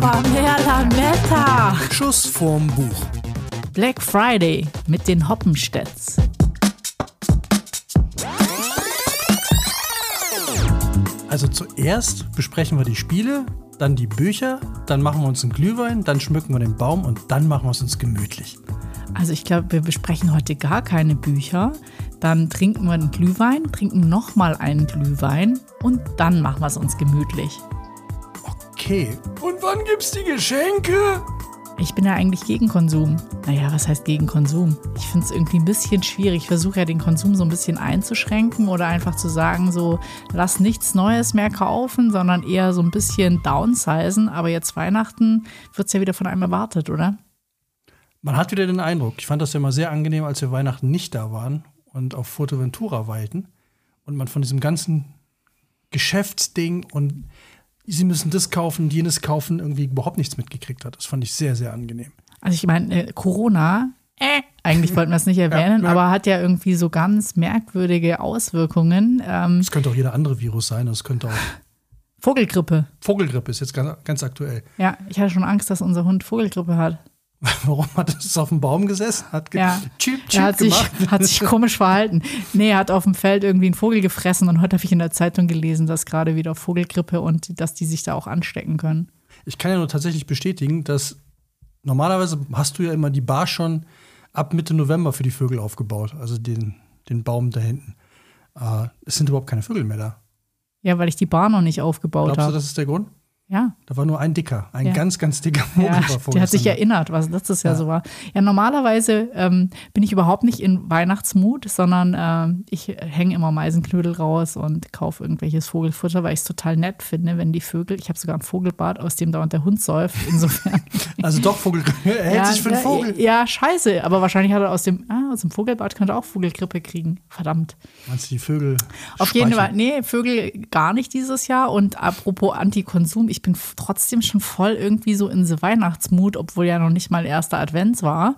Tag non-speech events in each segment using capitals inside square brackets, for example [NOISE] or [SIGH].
aber mehr Lametta. Schuss vorm Buch. Black Friday mit den Hoppenstedts. Also zuerst besprechen wir die Spiele, dann die Bücher, dann machen wir uns einen Glühwein, dann schmücken wir den Baum und dann machen wir es uns gemütlich. Also ich glaube, wir besprechen heute gar keine Bücher. Dann trinken wir einen Glühwein, trinken nochmal einen Glühwein und dann machen wir es uns gemütlich. Okay. Und wann gibt's die Geschenke? Ich bin ja eigentlich gegen Konsum. Naja, was heißt gegen Konsum? Ich finde es irgendwie ein bisschen schwierig. Ich versuche ja den Konsum so ein bisschen einzuschränken oder einfach zu sagen, so, lass nichts Neues mehr kaufen, sondern eher so ein bisschen downsizen. Aber jetzt Weihnachten wird es ja wieder von einem erwartet, oder? Man hat wieder den Eindruck, ich fand das ja immer sehr angenehm, als wir Weihnachten nicht da waren und auf Fuerteventura weilten und man von diesem ganzen Geschäftsding und sie müssen das kaufen, jenes kaufen, irgendwie überhaupt nichts mitgekriegt hat. Das fand ich sehr, sehr angenehm. Also ich meine, äh, Corona, äh, eigentlich wollten wir es nicht [LAUGHS] erwähnen, Ja, aber hat ja irgendwie so ganz merkwürdige Auswirkungen. Ähm, Es könnte auch jeder andere Virus sein, das könnte auch Vogelgrippe. Vogelgrippe ist jetzt ganz, ganz aktuell. Ja, ich hatte schon Angst, dass unser Hund Vogelgrippe hat. [LAUGHS] Warum hat es auf dem Baum gesessen? Hat ge Ja. Chip, Er chip hat sich, gemacht. hat sich komisch verhalten. Nee, er hat auf dem Feld irgendwie einen Vogel gefressen und heute habe ich in der Zeitung gelesen, dass gerade wieder Vogelgrippe und dass die sich da auch anstecken können. Ich kann ja nur tatsächlich bestätigen, dass normalerweise hast du ja immer die Bar schon ab Mitte November für die Vögel aufgebaut, also den, den Baum da hinten. Äh, es sind überhaupt keine Vögel mehr da. Ja, weil ich die Bar noch nicht aufgebaut Glaubst du, habe. das ist der Grund? Ja, Da war nur ein dicker, ein Ja. ganz, ganz dicker Vogel. ja war der hat sich erinnert, was letztes Jahr Ja. so war. Ja, normalerweise ähm, bin ich überhaupt nicht in Weihnachtsmut, sondern ähm, ich hänge immer Meisenknödel raus und kaufe irgendwelches Vogelfutter, weil ich es total nett finde, wenn die Vögel, ich habe sogar ein Vogelbad, aus dem dauernd der Hund säuft. Insofern. [LAUGHS] Also doch, Vogel. [LAUGHS] Er hält sich für einen ja, Vogel. Ja, scheiße. Aber wahrscheinlich hat er aus dem, ah, aus dem Vogelbad könnte er auch Vogelgrippe kriegen. Verdammt. Meinst du die Vögel? Auf jeden Fall, nee, Vögel gar nicht dieses Jahr. Und apropos Antikonsum, ich bin f- trotzdem schon voll irgendwie so in so Weihnachtsmut, obwohl ja noch nicht mal erster Advents war.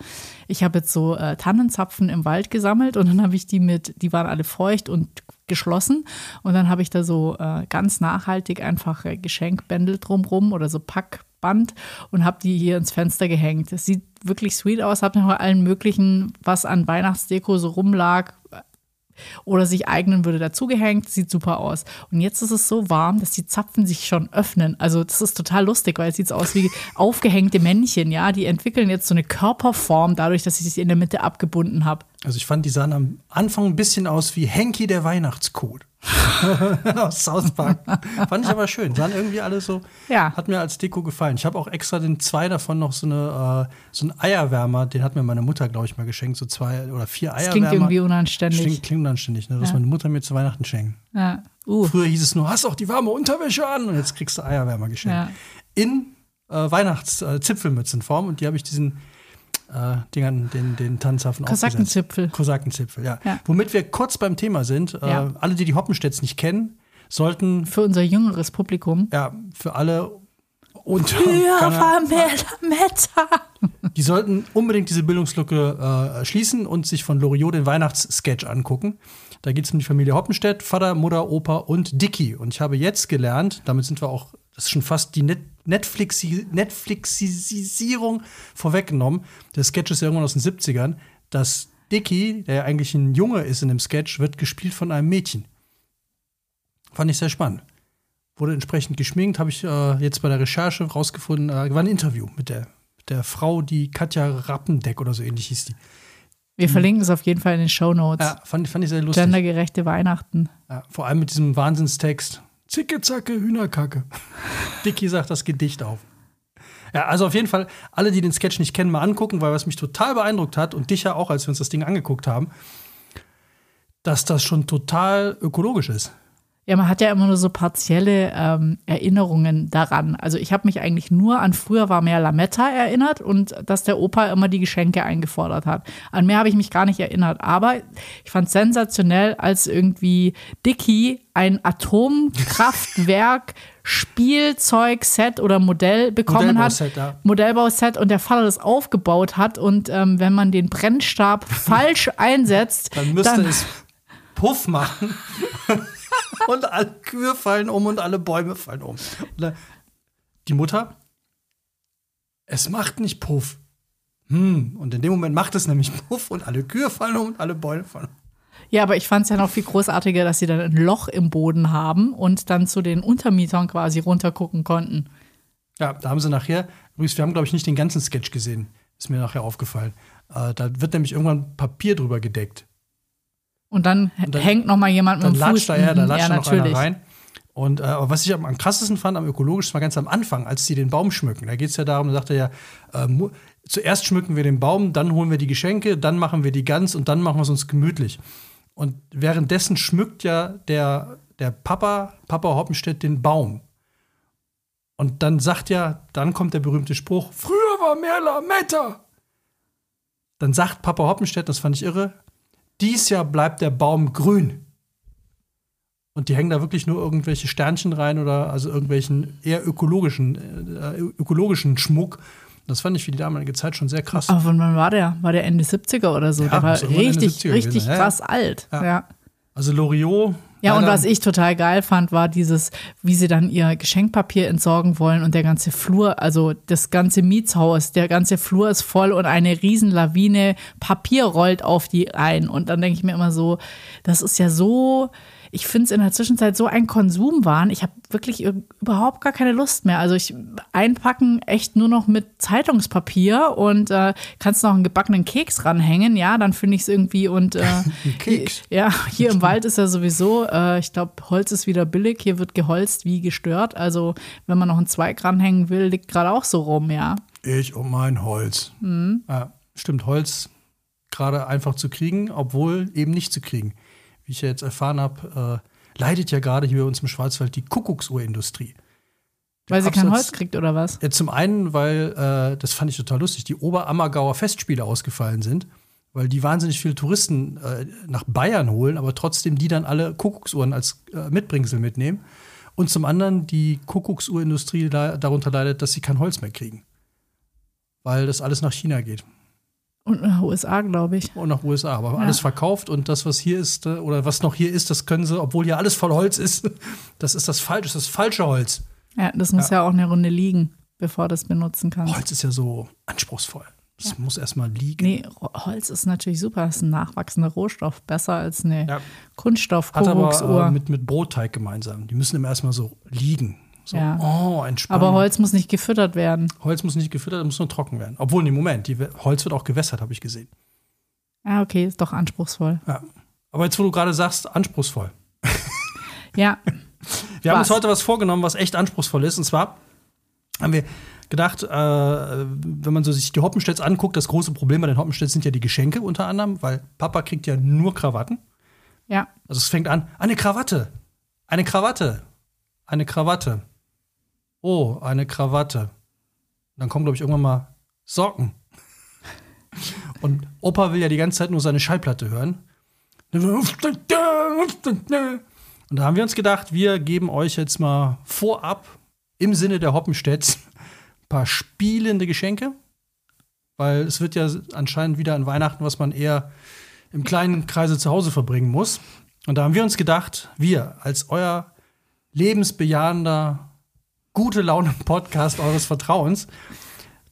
Ich habe jetzt so äh, Tannenzapfen im Wald gesammelt und dann habe ich die mit, die waren alle feucht und geschlossen. Und dann habe ich da so äh, ganz nachhaltig einfach äh, Geschenkbändel drumrum oder so Packband und habe die hier ins Fenster gehängt. Das sieht wirklich sweet aus. Habe noch allen möglichen, was an Weihnachtsdeko so rumlag, oder sich eignen würde, dazugehängt. Sieht super aus. Und jetzt ist es so warm, dass die Zapfen sich schon öffnen. Also das ist total lustig, weil es sieht aus wie aufgehängte Männchen, ja. Die entwickeln jetzt so eine Körperform dadurch, dass ich sie in der Mitte abgebunden habe. Also ich fand, die sahen am Anfang ein bisschen aus wie Henky der Weihnachtscode. [LAUGHS] Aus South Park. Fand ich aber schön. Sahen irgendwie alle so. Ja. Hat mir als Deko gefallen. Ich habe auch extra den zwei davon noch so eine äh, so einen Eierwärmer, den hat mir meine Mutter, glaube ich, mal geschenkt. So zwei oder vier Das Eierwärmer. klingt irgendwie unanständig. Klingt, klingt unanständig, ne? Das Ja. meine Mutter mir zu Weihnachten schenkt. Ja. Uh. Früher hieß es nur, hast auch die warme Unterwäsche an und jetzt kriegst du Eierwärmer geschenkt. Ja. In äh, Weihnachts-Zipfelmützenform und die habe ich diesen äh, Dingern, den, den Tannenzapfen Kosakenzipfel. Kosakenzipfel, ja. Ja. Womit wir kurz beim Thema sind. Ja. Äh, alle, die die Hoppenstedts nicht kennen, sollten Für unser jüngeres Publikum. ja für alle unter Ja, keine- Meta. die sollten unbedingt diese Bildungslücke äh, schließen und sich von Loriot den Weihnachtssketch angucken. Da geht es um die Familie Hoppenstedt, Vater, Mutter, Opa und Dicky. Und ich habe jetzt gelernt, damit sind wir auch, das ist schon fast die Net Netflixi Netflixisierung vorweggenommen. Der Sketch ist ja irgendwann aus den 70ern, dass Dicky, der ja eigentlich ein Junge ist in dem Sketch, wird gespielt von einem Mädchen. Fand ich sehr spannend. Wurde entsprechend geschminkt, habe ich äh, jetzt bei der Recherche rausgefunden, äh, war ein Interview mit der, mit der Frau, die Katja Rappendeck oder so ähnlich hieß die. Wir verlinken es auf jeden Fall in den Show Notes. Ja, fand, fand ich sehr lustig. Gendergerechte Weihnachten. Ja, vor allem mit diesem Wahnsinnstext. Zicke, zacke, Hühnerkacke. [LAUGHS] Dicky sagt das Gedicht auf. Ja, also auf jeden Fall, alle, die den Sketch nicht kennen, mal angucken, weil was mich total beeindruckt hat und dich ja auch, als wir uns das Ding angeguckt haben, dass das schon total ökologisch ist. Ja, man hat ja immer nur so partielle ähm, Erinnerungen daran. Also ich habe mich eigentlich nur an früher war mehr Lametta erinnert und dass der Opa immer die Geschenke eingefordert hat. An mehr habe ich mich gar nicht erinnert. Aber ich fand sensationell, als irgendwie Dicky ein Atomkraftwerk [LAUGHS] Spielzeugset oder Modell bekommen hat. Modellbauset, ja. Modellbauset und der Vater das aufgebaut hat und ähm, wenn man den Brennstab [LAUGHS] falsch einsetzt, Dann müsste es Puff machen. [LAUGHS] und alle Kühe fallen um und alle Bäume fallen um. Dann- Die Mutter es macht nicht Puff. Hm, und in dem Moment macht es nämlich Puff und alle Kühe fallen um und alle Bäume fallen um. Ja, aber ich fand es ja noch viel großartiger, dass sie dann ein Loch im Boden haben und dann zu den Untermietern quasi runtergucken konnten. Ja, da haben sie nachher, übrigens, wir haben, glaube ich, nicht den ganzen Sketch gesehen, ist mir nachher aufgefallen. Äh, da wird nämlich irgendwann Papier drüber gedeckt. Und dann, Und dann- hängt noch mal jemand mit dem Fuß. da, ja, da Mhm, latscht ja, noch einer rein. Und äh, was ich am, am krassesten fand, am ökologischsten war ganz am Anfang, als sie den Baum schmücken. Da geht es ja darum, da sagt er ja, äh, zuerst schmücken wir den Baum, dann holen wir die Geschenke, dann machen wir die Gans und dann machen wir es uns gemütlich. Und währenddessen schmückt ja der, der Papa, Papa Hoppenstedt, den Baum. Und dann sagt ja, dann kommt der berühmte Spruch, früher war mehr Lametta. Dann sagt Papa Hoppenstedt, das fand ich irre, dies Jahr bleibt der Baum grün. Und die hängen da wirklich nur irgendwelche Sternchen rein oder also irgendwelchen eher ökologischen, äh, ökologischen Schmuck. Das fand ich für die damalige Zeit schon sehr krass. Aber von wann war der? War der Ende 70er oder so? Ja, der war richtig, 70er richtig gewesen, ja, ja. krass alt. Ja. Also Loriot. Ja, und was ich total geil fand, war dieses, wie sie dann ihr Geschenkpapier entsorgen wollen und der ganze Flur, also das ganze Mietshaus, der ganze Flur ist voll und eine Riesenlawine Papier rollt auf die ein. Und dann denke ich mir immer so, das ist ja so, ich finde es in der Zwischenzeit so ein Konsumwahn. Ich habe wirklich ir- überhaupt gar keine Lust mehr. Also ich einpacken echt nur noch mit Zeitungspapier und äh, kannst noch einen gebackenen Keks ranhängen, ja, dann finde ich es irgendwie und äh, [LAUGHS] Keks. ja, hier im Wald ist ja sowieso, äh, ich glaube, Holz ist wieder billig. Hier wird geholzt wie gestört. Also, wenn man noch einen Zweig ranhängen will, liegt gerade auch so rum, ja. Ich und mein Holz. Mhm. Ja, stimmt, Holz gerade einfach zu kriegen, obwohl eben nicht zu kriegen. Wie ich ja jetzt erfahren habe, äh, leidet ja gerade hier bei uns im Schwarzwald die Kuckucksuhrindustrie. Weil sie kein Absatz- Holz kriegt oder was? Ja, zum einen, weil, äh, das fand ich total lustig, die Oberammergauer Festspiele ausgefallen sind, weil die wahnsinnig viele Touristen äh, nach Bayern holen, aber trotzdem die dann alle Kuckucksuhren als äh, Mitbringsel mitnehmen. Und zum anderen die Kuckucksuhrindustrie da, darunter leidet, dass sie kein Holz mehr kriegen. Weil das alles nach China geht Und nach USA, glaube ich. und nach USA. Aber Ja. alles verkauft und das, was hier ist, äh, oder was noch hier ist, das können sie, obwohl hier alles voll Holz ist, [LAUGHS] das ist das falsche, das ist das falsche Holz. Ja, das muss ja, auch eine Runde liegen, bevor du es benutzen kannst. Holz ist ja so anspruchsvoll. Das muss erstmal liegen. Nee, Holz ist natürlich super. Das ist ein nachwachsender Rohstoff. Besser als eine Ja. Hat aber äh, mit, mit Brotteig gemeinsam. Die müssen immer erstmal so liegen. So, Ja. oh, entspannen. Aber Holz muss nicht gefüttert werden. Holz muss nicht gefüttert, muss nur trocken werden. Obwohl, nee, Moment, die, Holz wird auch gewässert, habe ich gesehen. Ja, okay, ist doch anspruchsvoll. Ja. Aber jetzt, wo du gerade sagst, anspruchsvoll. Ja, [LAUGHS] Wir haben Was? uns heute was vorgenommen, was echt anspruchsvoll ist. Und zwar haben wir gedacht, äh, wenn man so sich die Hoppenstädts anguckt, das große Problem bei den Hoppenstädts sind ja die Geschenke unter anderem, weil Papa kriegt ja nur Krawatten. ja. Also es fängt an, eine Krawatte, eine Krawatte, eine Krawatte. Oh, eine Krawatte. Dann kommen, glaube ich, irgendwann mal Socken. [LAUGHS] Und Opa will ja die ganze Zeit nur seine Schallplatte hören. Und da haben wir uns gedacht, wir geben euch jetzt mal vorab im Sinne der Hoppenstädts ein paar spielende Geschenke. Weil es wird ja anscheinend wieder an Weihnachten, was man eher im kleinen Kreise zu Hause verbringen muss. Und da haben wir uns gedacht, wir als euer lebensbejahender, gute Laune-Podcast eures Vertrauens,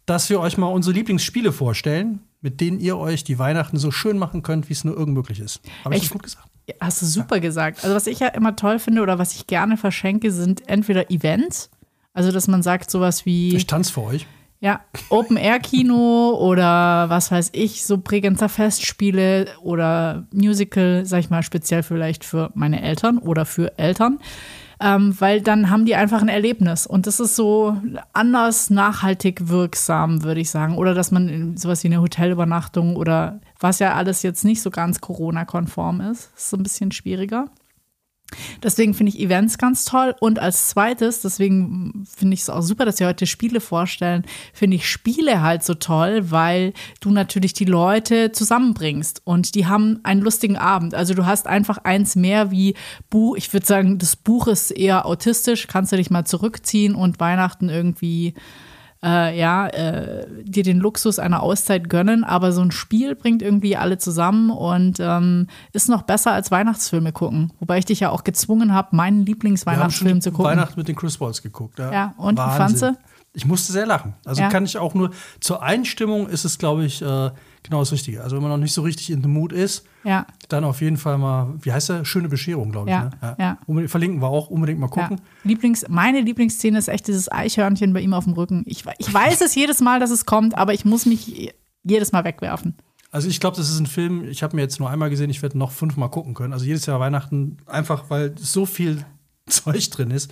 dass wir euch mal unsere Lieblingsspiele vorstellen, mit denen ihr euch die Weihnachten so schön machen könnt, wie es nur irgend möglich ist. Habe ich Ich- das gut gesagt? Ja, Hast du super gesagt. Also was ich ja immer toll finde oder was ich gerne verschenke, sind entweder Events, also dass man sagt sowas wie Ich tanze für euch. ja Open Air Kino oder was weiß ich, so Bregenzer Festspiele oder Musical, sag ich mal speziell vielleicht für meine Eltern oder für Eltern. Ähm, weil dann haben die einfach ein Erlebnis. Und das ist so anders nachhaltig wirksam, würde ich sagen. Oder dass man sowas wie eine Hotelübernachtung oder was ja alles jetzt nicht so ganz Corona-konform ist, ist so ein bisschen schwieriger. Deswegen finde ich Events ganz toll. Und als zweites, deswegen finde ich es auch super, dass wir heute Spiele vorstellen, finde ich Spiele halt so toll, weil du natürlich die Leute zusammenbringst und die haben einen lustigen Abend. Also du hast einfach eins mehr wie Buch. Ich würde sagen, das Buch ist eher autistisch, kannst du dich mal zurückziehen und Weihnachten irgendwie äh, ja, äh, dir den Luxus einer Auszeit gönnen, aber so ein Spiel bringt irgendwie alle zusammen und ähm, ist noch besser als Weihnachtsfilme gucken. Wobei ich dich ja auch gezwungen habe, meinen Lieblingsweihnachtsfilm zu gucken. Weihnachten mit den Chris Balls geguckt. Ja, Ja, und Wahnsinn. du? ich musste sehr lachen. Also Ja. kann ich auch nur, zur Einstimmung ist es, glaube ich, äh, genau das Richtige. Also wenn man noch nicht so richtig in the mood ist, Ja. dann auf jeden Fall mal, wie heißt der? Schöne Bescherung, glaube ich. Ja, Ne? ja. Unbedingt, verlinken wir auch, unbedingt mal gucken. Lieblings, meine Lieblingsszene ist echt dieses Eichhörnchen bei ihm auf dem Rücken. Ich, ich weiß es jedes Mal, dass es kommt, aber ich muss mich jedes Mal wegwerfen. Also ich glaube, das ist ein Film, ich habe mir jetzt nur einmal gesehen, ich werde noch fünfmal gucken können. Also jedes Jahr Weihnachten, einfach weil so viel [LAUGHS] Zeug drin ist.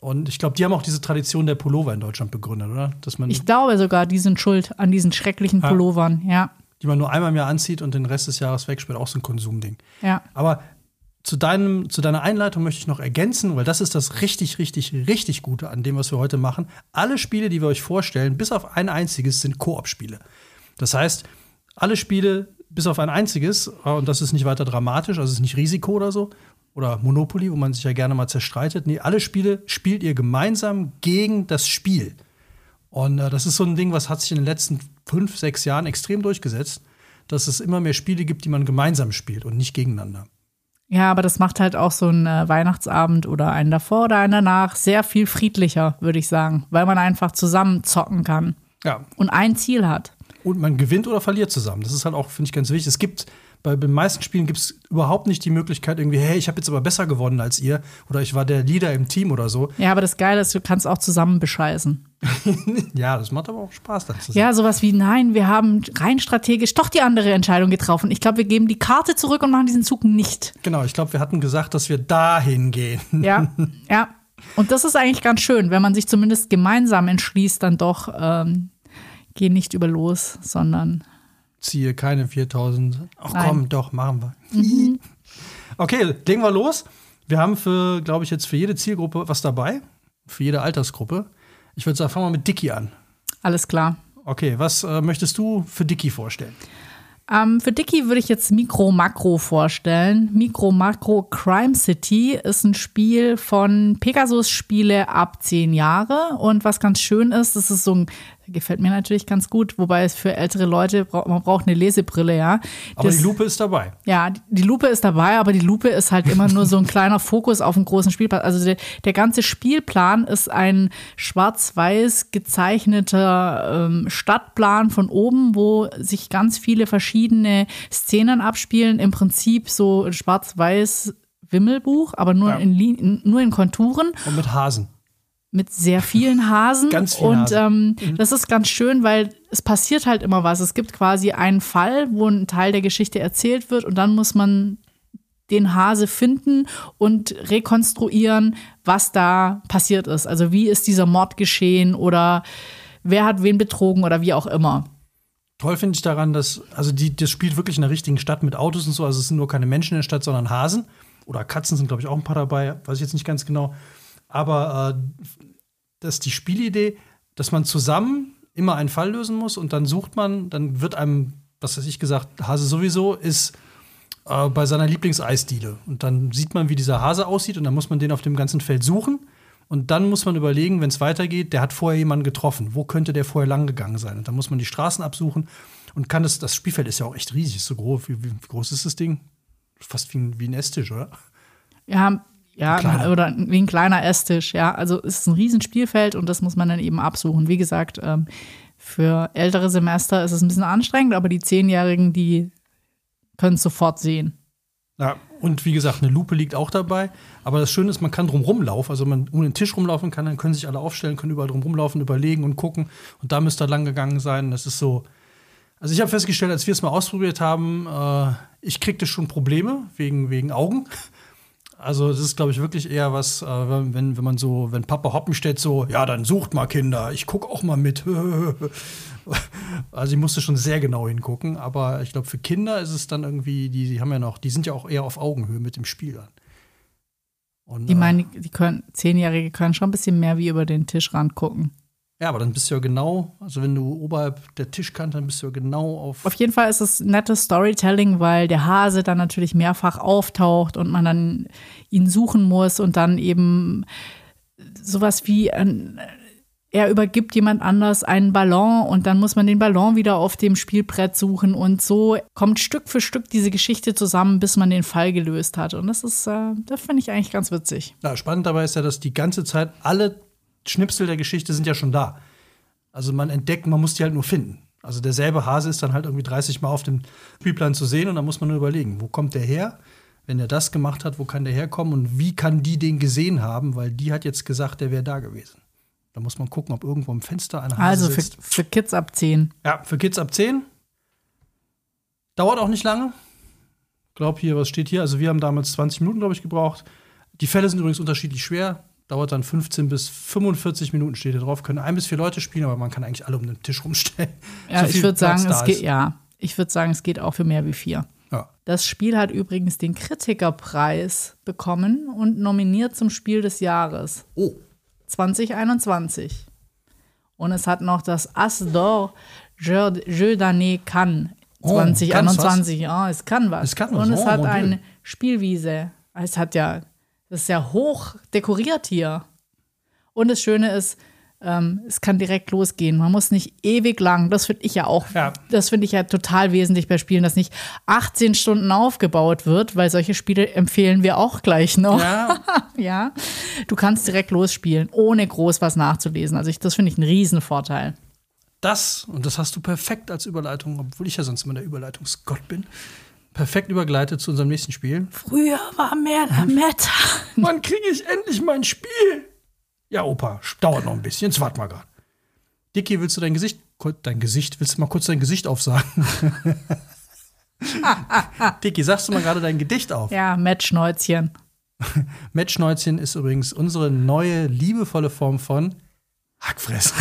Und ich glaube, die haben auch diese Tradition der Pullover in Deutschland begründet, oder? Dass man, Ich glaube sogar, die sind schuld an diesen schrecklichen. Pullovern. Ja, die man nur einmal im Jahr anzieht und den Rest des Jahres wegsperrt, auch so ein Konsumding. ja. Aber zu, deinem, zu deiner Einleitung möchte ich noch ergänzen, weil das ist das richtig, richtig, richtig Gute an dem, was wir heute machen. Alle Spiele, die wir euch vorstellen, bis auf ein einziges, sind Koop-Spiele. Das heißt, alle Spiele, bis auf ein einziges, äh, und das ist nicht weiter dramatisch, also es ist nicht Risiko oder so, oder Monopoly, wo man sich ja gerne mal zerstreitet. Nee, alle Spiele spielt ihr gemeinsam gegen das Spiel. Und äh, das ist so ein Ding, was hat sich in den letzten fünf, sechs Jahren extrem durchgesetzt, dass es immer mehr Spiele gibt, die man gemeinsam spielt und nicht gegeneinander. Ja, aber das macht halt auch so einen äh, Weihnachtsabend oder einen davor oder einen danach sehr viel friedlicher, würde ich sagen, weil man einfach zusammen zocken kann Ja, und ein Ziel hat. und man gewinnt oder verliert zusammen. Das ist halt auch, finde ich, ganz wichtig. Es gibt bei den meisten Spielen gibt es überhaupt nicht die Möglichkeit, irgendwie, hey, ich habe jetzt aber besser gewonnen als ihr oder ich war der Leader im Team oder so. Ja, aber das Geile ist, du kannst auch zusammen bescheißen. [LAUGHS] Ja, das macht aber auch Spaß dann zusammen. Ja, sowas wie, nein, wir haben rein strategisch doch die andere Entscheidung getroffen. Ich glaube, wir geben die Karte zurück und machen diesen Zug nicht. Genau, ich glaube, wir hatten gesagt, dass wir dahin gehen. Ja, [LAUGHS] ja. Und das ist eigentlich ganz schön, wenn man sich zumindest gemeinsam entschließt, dann doch, ähm, geh nicht über los, sondern Ziehe keine 4000. Ach Nein. komm, doch, machen wir. [LAUGHS] Okay, legen wir los. Wir haben für, glaube ich, jetzt für jede Zielgruppe was dabei. Für jede Altersgruppe. Ich würde sagen, fangen wir mit Dicky an. alles klar. Okay, was äh, möchtest du für Dicky vorstellen? Ähm, für Dicky würde ich jetzt Mikro Makro vorstellen. Mikro Makro Crime City ist ein Spiel von Pegasus Spiele ab zehn Jahre. Und was ganz schön ist, das ist so ein, gefällt mir natürlich ganz gut, wobei es für ältere Leute, braucht man braucht eine Lesebrille, ja. Aber Das- die Lupe ist dabei. Ja, die Lupe ist dabei, aber die Lupe ist halt immer nur so ein kleiner Fokus auf einen großen Spielplan. Also der, der ganze Spielplan ist ein schwarz-weiß gezeichneter ähm, Stadtplan von oben, wo sich ganz viele verschiedene Szenen abspielen. Im Prinzip so ein schwarz-weiß Wimmelbuch, aber nur, Ja. in, nur in Konturen Und mit Hasen. Mit sehr vielen Hasen. [LAUGHS] Ganz viele Und ähm, das ist ganz schön, weil es passiert halt immer was. Es gibt quasi einen Fall, wo ein Teil der Geschichte erzählt wird und dann muss man den Hase finden und rekonstruieren, was da passiert ist. Also wie ist dieser Mord geschehen oder wer hat wen betrogen oder wie auch immer. Toll finde ich daran, dass, also die, das spielt wirklich in der richtigen Stadt mit Autos und so. Also es sind nur keine Menschen in der Stadt, sondern Hasen. Oder Katzen sind, glaube ich, auch ein paar dabei. Weiß ich jetzt nicht ganz genau. Aber äh, das ist die Spielidee, dass man zusammen immer einen Fall lösen muss und dann sucht man, dann wird einem, was weiß ich gesagt, Hase sowieso ist äh, bei seiner Lieblingseisdiele. Und dann sieht man, wie dieser Hase aussieht und dann muss man den auf dem ganzen Feld suchen. Und dann muss man überlegen, wenn es weitergeht, der hat vorher jemanden getroffen. Wo könnte der vorher lang gegangen sein? Und dann muss man die Straßen absuchen und kann das, das Spielfeld ist ja auch echt riesig, so groß. Wie, wie, wie groß ist das Ding? Fast wie ein, wie ein Esstisch, oder? Ja, ja, Kleiner. oder wie ein kleiner Esstisch, ja. Also es ist ein Riesenspielfeld und das muss man dann eben absuchen. Wie gesagt, ähm, für ältere Semester ist es ein bisschen anstrengend, aber die Zehnjährigen, die können es sofort sehen. Ja, und wie gesagt, eine Lupe liegt auch dabei. Aber das Schöne ist, man kann drum rumlaufen. Also, man um den Tisch rumlaufen kann, dann können sich alle aufstellen, können überall drum rumlaufen, überlegen und gucken. Und da müsste er lang gegangen sein. Das ist so. Also, ich habe festgestellt, als wir es mal ausprobiert haben, äh, ich kriegte schon Probleme wegen, wegen Augen. Also, das ist, glaube ich, wirklich eher was, äh, wenn, wenn man so, wenn Papa Hoppenstedt so, ja, dann sucht mal Kinder, ich gucke auch mal mit. [LAUGHS] also, ich musste schon sehr genau hingucken, aber ich glaube, für Kinder ist es dann irgendwie, die, die haben ja noch, die sind ja auch eher auf Augenhöhe mit dem Spiel dann. Und, Die äh, meinen, die können, Zehnjährige können schon ein bisschen mehr wie über den Tischrand gucken. Ja, aber dann bist du ja genau, also wenn du oberhalb der Tischkante, dann bist du ja genau auf. Auf jeden Fall ist es nettes Storytelling, weil der Hase dann natürlich mehrfach auftaucht und man dann ihn suchen muss und dann eben sowas wie ein, er übergibt jemand anders einen Ballon und dann muss man den Ballon wieder auf dem Spielbrett suchen und so kommt Stück für Stück diese Geschichte zusammen, bis man den Fall gelöst hat. Und das ist, äh, das finde ich eigentlich ganz witzig. Ja, spannend dabei ist ja, dass die ganze Zeit alle Schnipsel der Geschichte sind ja schon da. Also man entdeckt, man muss die halt nur finden. Also derselbe Hase ist dann halt irgendwie 30 Mal auf dem Spielplan zu sehen und dann muss man nur überlegen, wo kommt der her? Wenn er das gemacht hat, wo kann der herkommen und wie kann die den gesehen haben? Weil die hat jetzt gesagt, der wäre da gewesen. Da muss man gucken, ob irgendwo im Fenster ein Hase Also für, sitzt. für Kids ab 10. Ja, für Kids ab 10. Dauert auch nicht lange. Glaub hier, was steht hier? Also wir haben damals 20 Minuten, glaube ich, gebraucht. Die Fälle sind übrigens unterschiedlich schwer. Dauert dann 15 bis 45 Minuten steht hier drauf. Können ein bis vier Leute spielen, aber man kann eigentlich alle um den Tisch rumstellen. [LAUGHS] Ja, So ich würde sagen, es geht, ja. Ich würde sagen, es geht auch für mehr wie vier. Ja. Das Spiel hat übrigens den Kritikerpreis bekommen und nominiert zum Spiel des Jahres Oh, 2021. Und es hat noch das As d'Or Jeu Jeu d'année Cannes Oh, 2021. Ja, es kann was. Es kann was. Und es Oh, hat eine Spielwiese. Es hat ja, das ist ja hoch dekoriert hier. Und das Schöne ist, ähm, es kann direkt losgehen. Man muss nicht ewig lang, das finde ich ja auch, Ja. das finde ich ja total wesentlich bei Spielen, dass nicht 18 Stunden aufgebaut wird, weil solche Spiele empfehlen wir auch gleich noch. ja. [LAUGHS] Ja, du kannst direkt losspielen, ohne groß was nachzulesen. Also ich, das finde ich einen Riesenvorteil. Das, und das hast du perfekt als Überleitung, obwohl ich ja sonst immer der Überleitungsgott bin, perfekt übergeleitet zu unserem nächsten Spiel. Früher war mehr der Meta. Wann kriege ich endlich mein Spiel? Ja, Opa, dauert noch ein bisschen. Jetzt warte mal gerade. Dicky, willst du dein Gesicht, dein Gesicht, willst du mal kurz dein Gesicht aufsagen? [LAUGHS] Dicky, sagst du mal gerade dein Gedicht auf? Ja, Matschnäuzchen. [LAUGHS] Matschnäuzchen ist übrigens unsere neue, liebevolle Form von Hackfressen.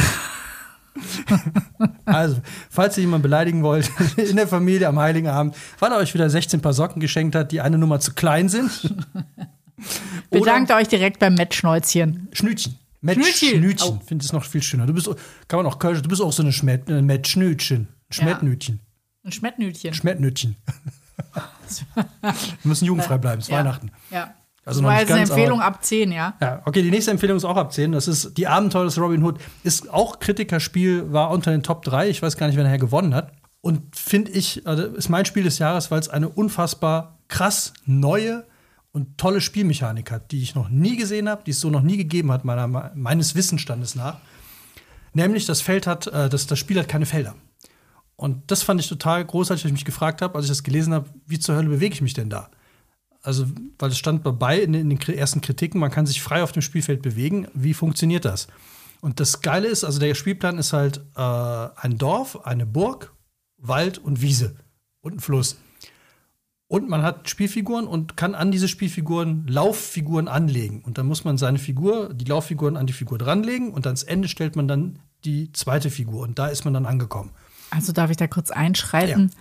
[LAUGHS] also, falls ihr jemanden beleidigen wollt, [LAUGHS] in der Familie am Heiligen Abend, weil er euch wieder 16 Paar Socken geschenkt hat, die eine Nummer zu klein sind. [LAUGHS] Bedankt euch direkt beim Matschnäuzchen. Schnütchen. Schnütchen. Schnütchen. Finde es noch viel schöner. Du bist, kann man auch Kölsch, du bist auch so eine Schmet, äh, Metschnütchen. Schmettnütchen. Ein Schmettnütchen. Schmettnütchen. Wir müssen jugendfrei bleiben, es ist Ja. Weihnachten. Ja. Also das noch war nicht jetzt eine ganz, Empfehlung aber- ab 10, ja. Ja, okay, die nächste Empfehlung ist auch ab 10. Das ist Die Abenteuer des Robin Hood. Ist auch Kritikerspiel, war unter den Top 3. Ich weiß gar nicht, wer nachher gewonnen hat. Und finde ich, also ist mein Spiel des Jahres, weil es eine unfassbar krass neue und tolle Spielmechanik hat, die ich noch nie gesehen habe, die es so noch nie gegeben hat, meiner, meines Wissensstandes nach. Nämlich, das Feld hat, äh, das, das Spiel hat keine Felder. Und das fand ich total großartig, weil ich mich gefragt habe, als ich das gelesen habe, wie zur Hölle bewege ich mich denn da? Also, weil es stand dabei in, den- in den kri- ersten Kritiken, man kann sich frei auf dem Spielfeld bewegen. Wie funktioniert das? Und das Geile ist, also der Spielplan ist halt äh, ein Dorf, eine Burg, Wald und Wiese und ein Fluss. Und man hat Spielfiguren und kann an diese Spielfiguren Lauffiguren anlegen. Und dann muss man seine Figur, die Lauffiguren an die Figur dranlegen und ans Ende stellt man dann die zweite Figur. Und da ist man dann angekommen. Also darf ich da kurz einschreiten?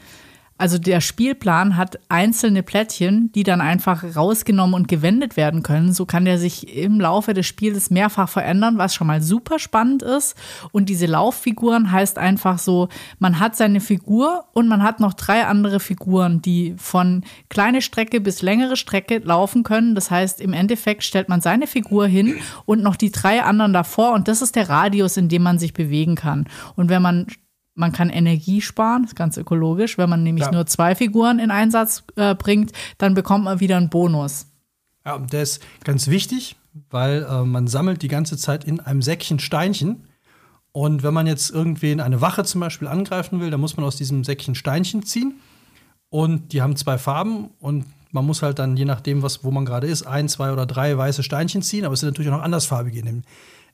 Also der Spielplan hat einzelne Plättchen, die dann einfach rausgenommen und gewendet werden können. So kann der sich im Laufe des Spiels mehrfach verändern, was schon mal super spannend ist. Und diese Lauffiguren heißt einfach so, man hat seine Figur und man hat noch drei andere Figuren, die von kleine Strecke bis längere Strecke laufen können. Das heißt, im Endeffekt stellt man seine Figur hin und noch die drei anderen davor und das ist der Radius, in dem man sich bewegen kann. Und wenn man man kann Energie sparen, ist ganz ökologisch. Wenn man nämlich Ja. nur zwei Figuren in Einsatz äh, bringt, dann bekommt man wieder einen Bonus. Ja, und der ist ganz wichtig, weil äh, man sammelt die ganze Zeit in einem Säckchen Steinchen. Und wenn man jetzt irgendwen, eine Wache zum Beispiel, angreifen will, dann muss man aus diesem Säckchen Steinchen ziehen. Und die haben zwei Farben und man muss halt dann, je nachdem, was, wo man gerade ist, ein, zwei oder drei weiße Steinchen ziehen. Aber es sind natürlich auch noch andersfarbige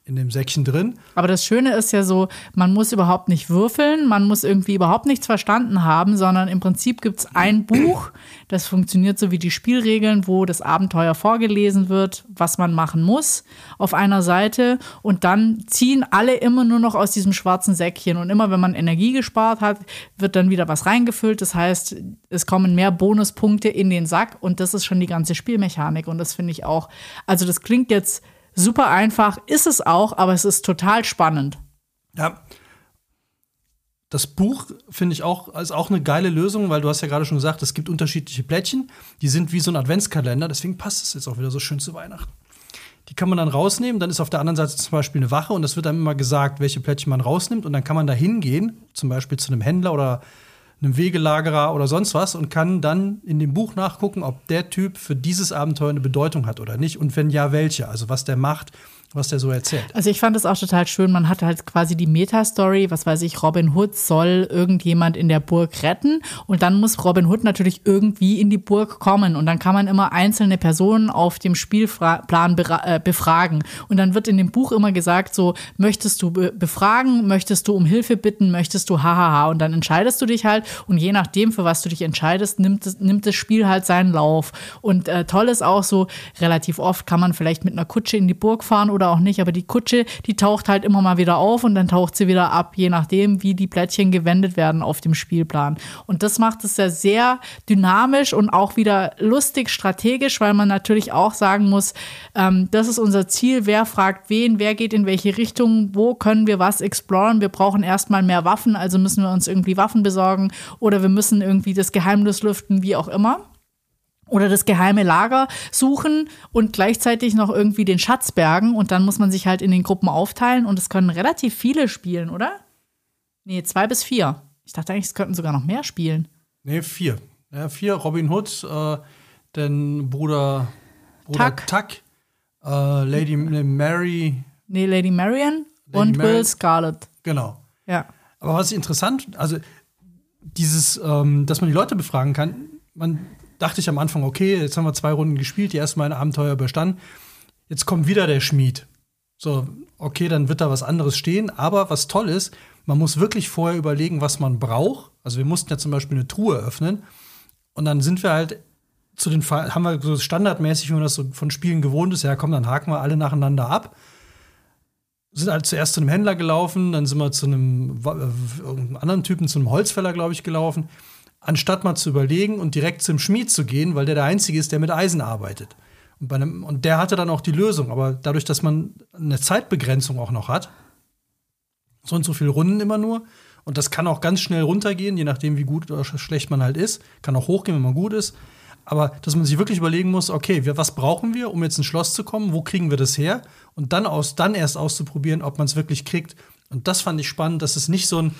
in dem, Säckchen drin. Aber das Schöne ist ja so, man muss überhaupt nicht würfeln, man muss irgendwie überhaupt nichts verstanden haben, sondern im Prinzip gibt es ein [CLEARS THROAT] Buch, das funktioniert so wie die Spielregeln, wo das Abenteuer vorgelesen wird, was man machen muss auf einer Seite und dann ziehen alle immer nur noch aus diesem schwarzen Säckchen und immer wenn man Energie gespart hat, wird dann wieder was reingefüllt. Das heißt, es kommen mehr Bonuspunkte in den Sack und das ist schon die ganze Spielmechanik und das finde ich auch, also das klingt jetzt super einfach, ist es auch, aber es ist total spannend. Ja. Das Buch finde ich auch als auch eine geile Lösung, weil du hast ja gerade schon gesagt, es gibt unterschiedliche Plättchen, die sind wie so ein Adventskalender, deswegen passt es jetzt auch wieder so schön zu Weihnachten. Die kann man dann rausnehmen, dann ist auf der anderen Seite zum Beispiel eine Wache und es wird dann immer gesagt, welche Plättchen man rausnimmt und dann kann man da hingehen, zum Beispiel zu einem Händler oder einem Wegelagerer oder sonst was und kann dann in dem Buch nachgucken, ob der Typ für dieses Abenteuer eine Bedeutung hat oder nicht und wenn ja, welche. Also was der macht, was der so erzählt. Also ich fand es auch total schön. Man hat halt quasi die Meta-Story, was weiß ich, Robin Hood soll irgendjemand in der Burg retten und dann muss Robin Hood natürlich irgendwie in die Burg kommen und dann kann man immer einzelne Personen auf dem Spielplan äh, befragen und dann wird in dem Buch immer gesagt so, möchtest du befragen, möchtest du um Hilfe bitten, möchtest du hahaha und dann entscheidest du dich halt und je nachdem, für was du dich entscheidest, nimmt, es, nimmt das Spiel halt seinen Lauf und äh, toll ist auch so, relativ oft kann man vielleicht mit einer Kutsche in die Burg fahren oder auch nicht, aber die Kutsche, die taucht halt immer mal wieder auf und dann taucht sie wieder ab, je nachdem, wie die Plättchen gewendet werden auf dem Spielplan. Und das macht es ja sehr dynamisch und auch wieder lustig strategisch, weil man natürlich auch sagen muss, ähm, das ist unser Ziel, wer fragt wen, wer geht in welche Richtung, wo können wir was exploren. Wir brauchen erstmal mehr Waffen, also müssen wir uns irgendwie Waffen besorgen oder wir müssen irgendwie das Geheimnis lüften, wie auch immer oder das geheime Lager suchen und gleichzeitig noch irgendwie den Schatz bergen und dann muss man sich halt in den Gruppen aufteilen und es können relativ viele spielen, oder? Nee, zwei bis vier. Ich dachte eigentlich, es könnten sogar noch mehr spielen. Nee, vier. Ja, vier, Robin Hood, äh, dann Bruder, Bruder Tuck, Tuck äh, Lady Mary. Nee, Lady Marian Lady und Mary. Will Scarlet. Genau. Ja. Aber was interessant, also dieses, ähm, dass man die Leute befragen kann, man dachte ich am Anfang, okay, jetzt haben wir zwei Runden gespielt, die ersten Mal ein Abenteuer überstanden. Jetzt kommt wieder der Schmied. So, okay, dann wird da was anderes stehen. Aber was toll ist, man muss wirklich vorher überlegen, was man braucht. Also wir mussten ja zum Beispiel eine Truhe öffnen. Und dann sind wir halt zu den, haben wir so standardmäßig, wie man das so von Spielen gewohnt ist, ja komm, dann haken wir alle nacheinander ab. Sind halt zuerst zu einem Händler gelaufen, dann sind wir zu einem äh, anderen Typen, zu einem Holzfäller, glaube ich, gelaufen anstatt mal zu überlegen und direkt zum Schmied zu gehen, weil der der Einzige ist, der mit Eisen arbeitet. Und, einem, und der hatte dann auch die Lösung. Aber dadurch, dass man eine Zeitbegrenzung auch noch hat, so und so viele Runden immer nur, und das kann auch ganz schnell runtergehen, je nachdem, wie gut oder schlecht man halt ist, kann auch hochgehen, wenn man gut ist. Aber dass man sich wirklich überlegen muss, okay, was brauchen wir, um jetzt ins Schloss zu kommen? Wo kriegen wir das her? Und dann, aus, dann erst auszuprobieren, ob man es wirklich kriegt. Und das fand ich spannend, dass es nicht so ein,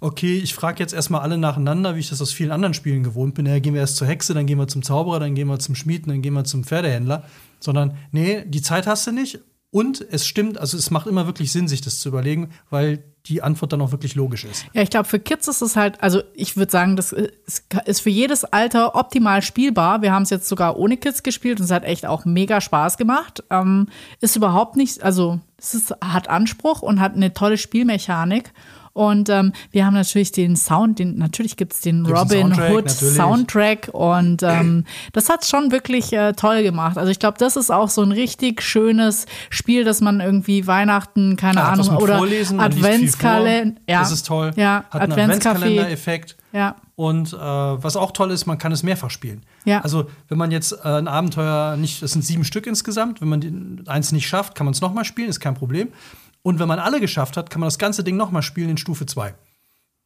okay, ich frage jetzt erstmal alle nacheinander, wie ich das aus vielen anderen Spielen gewohnt bin. Ja, gehen wir erst zur Hexe, dann gehen wir zum Zauberer, dann gehen wir zum Schmieden, dann gehen wir zum Pferdehändler. Sondern, nee, die Zeit hast du nicht. Und es stimmt, also es macht immer wirklich Sinn, sich das zu überlegen, weil die Antwort dann auch wirklich logisch ist. Ja, ich glaube, für Kids ist es halt, also ich würde sagen, das ist für jedes Alter optimal spielbar. Wir haben es jetzt sogar ohne Kids gespielt und es hat echt auch mega Spaß gemacht. Ähm, ist überhaupt nicht, also es ist, hat Anspruch und hat eine tolle Spielmechanik. Und ähm, wir haben natürlich den Sound, den, natürlich gibt es den gibt's Robin Soundtrack, Hood natürlich. Soundtrack und ähm, das hat schon wirklich äh, toll gemacht. Also ich glaube, das ist auch so ein richtig schönes Spiel, dass man irgendwie Weihnachten, keine ja, Ahnung, oder Adventskalender. Ja, das ist toll. Ja, hat einen Adventskalender-Effekt. Ja. Und äh, was auch toll ist, man kann es mehrfach spielen. Ja. Also, wenn man jetzt äh, ein Abenteuer nicht, es sind sieben Stück insgesamt, wenn man eins nicht schafft, kann man es nochmal spielen, ist kein Problem. Und wenn man alle geschafft hat, kann man das ganze Ding nochmal spielen in Stufe 2.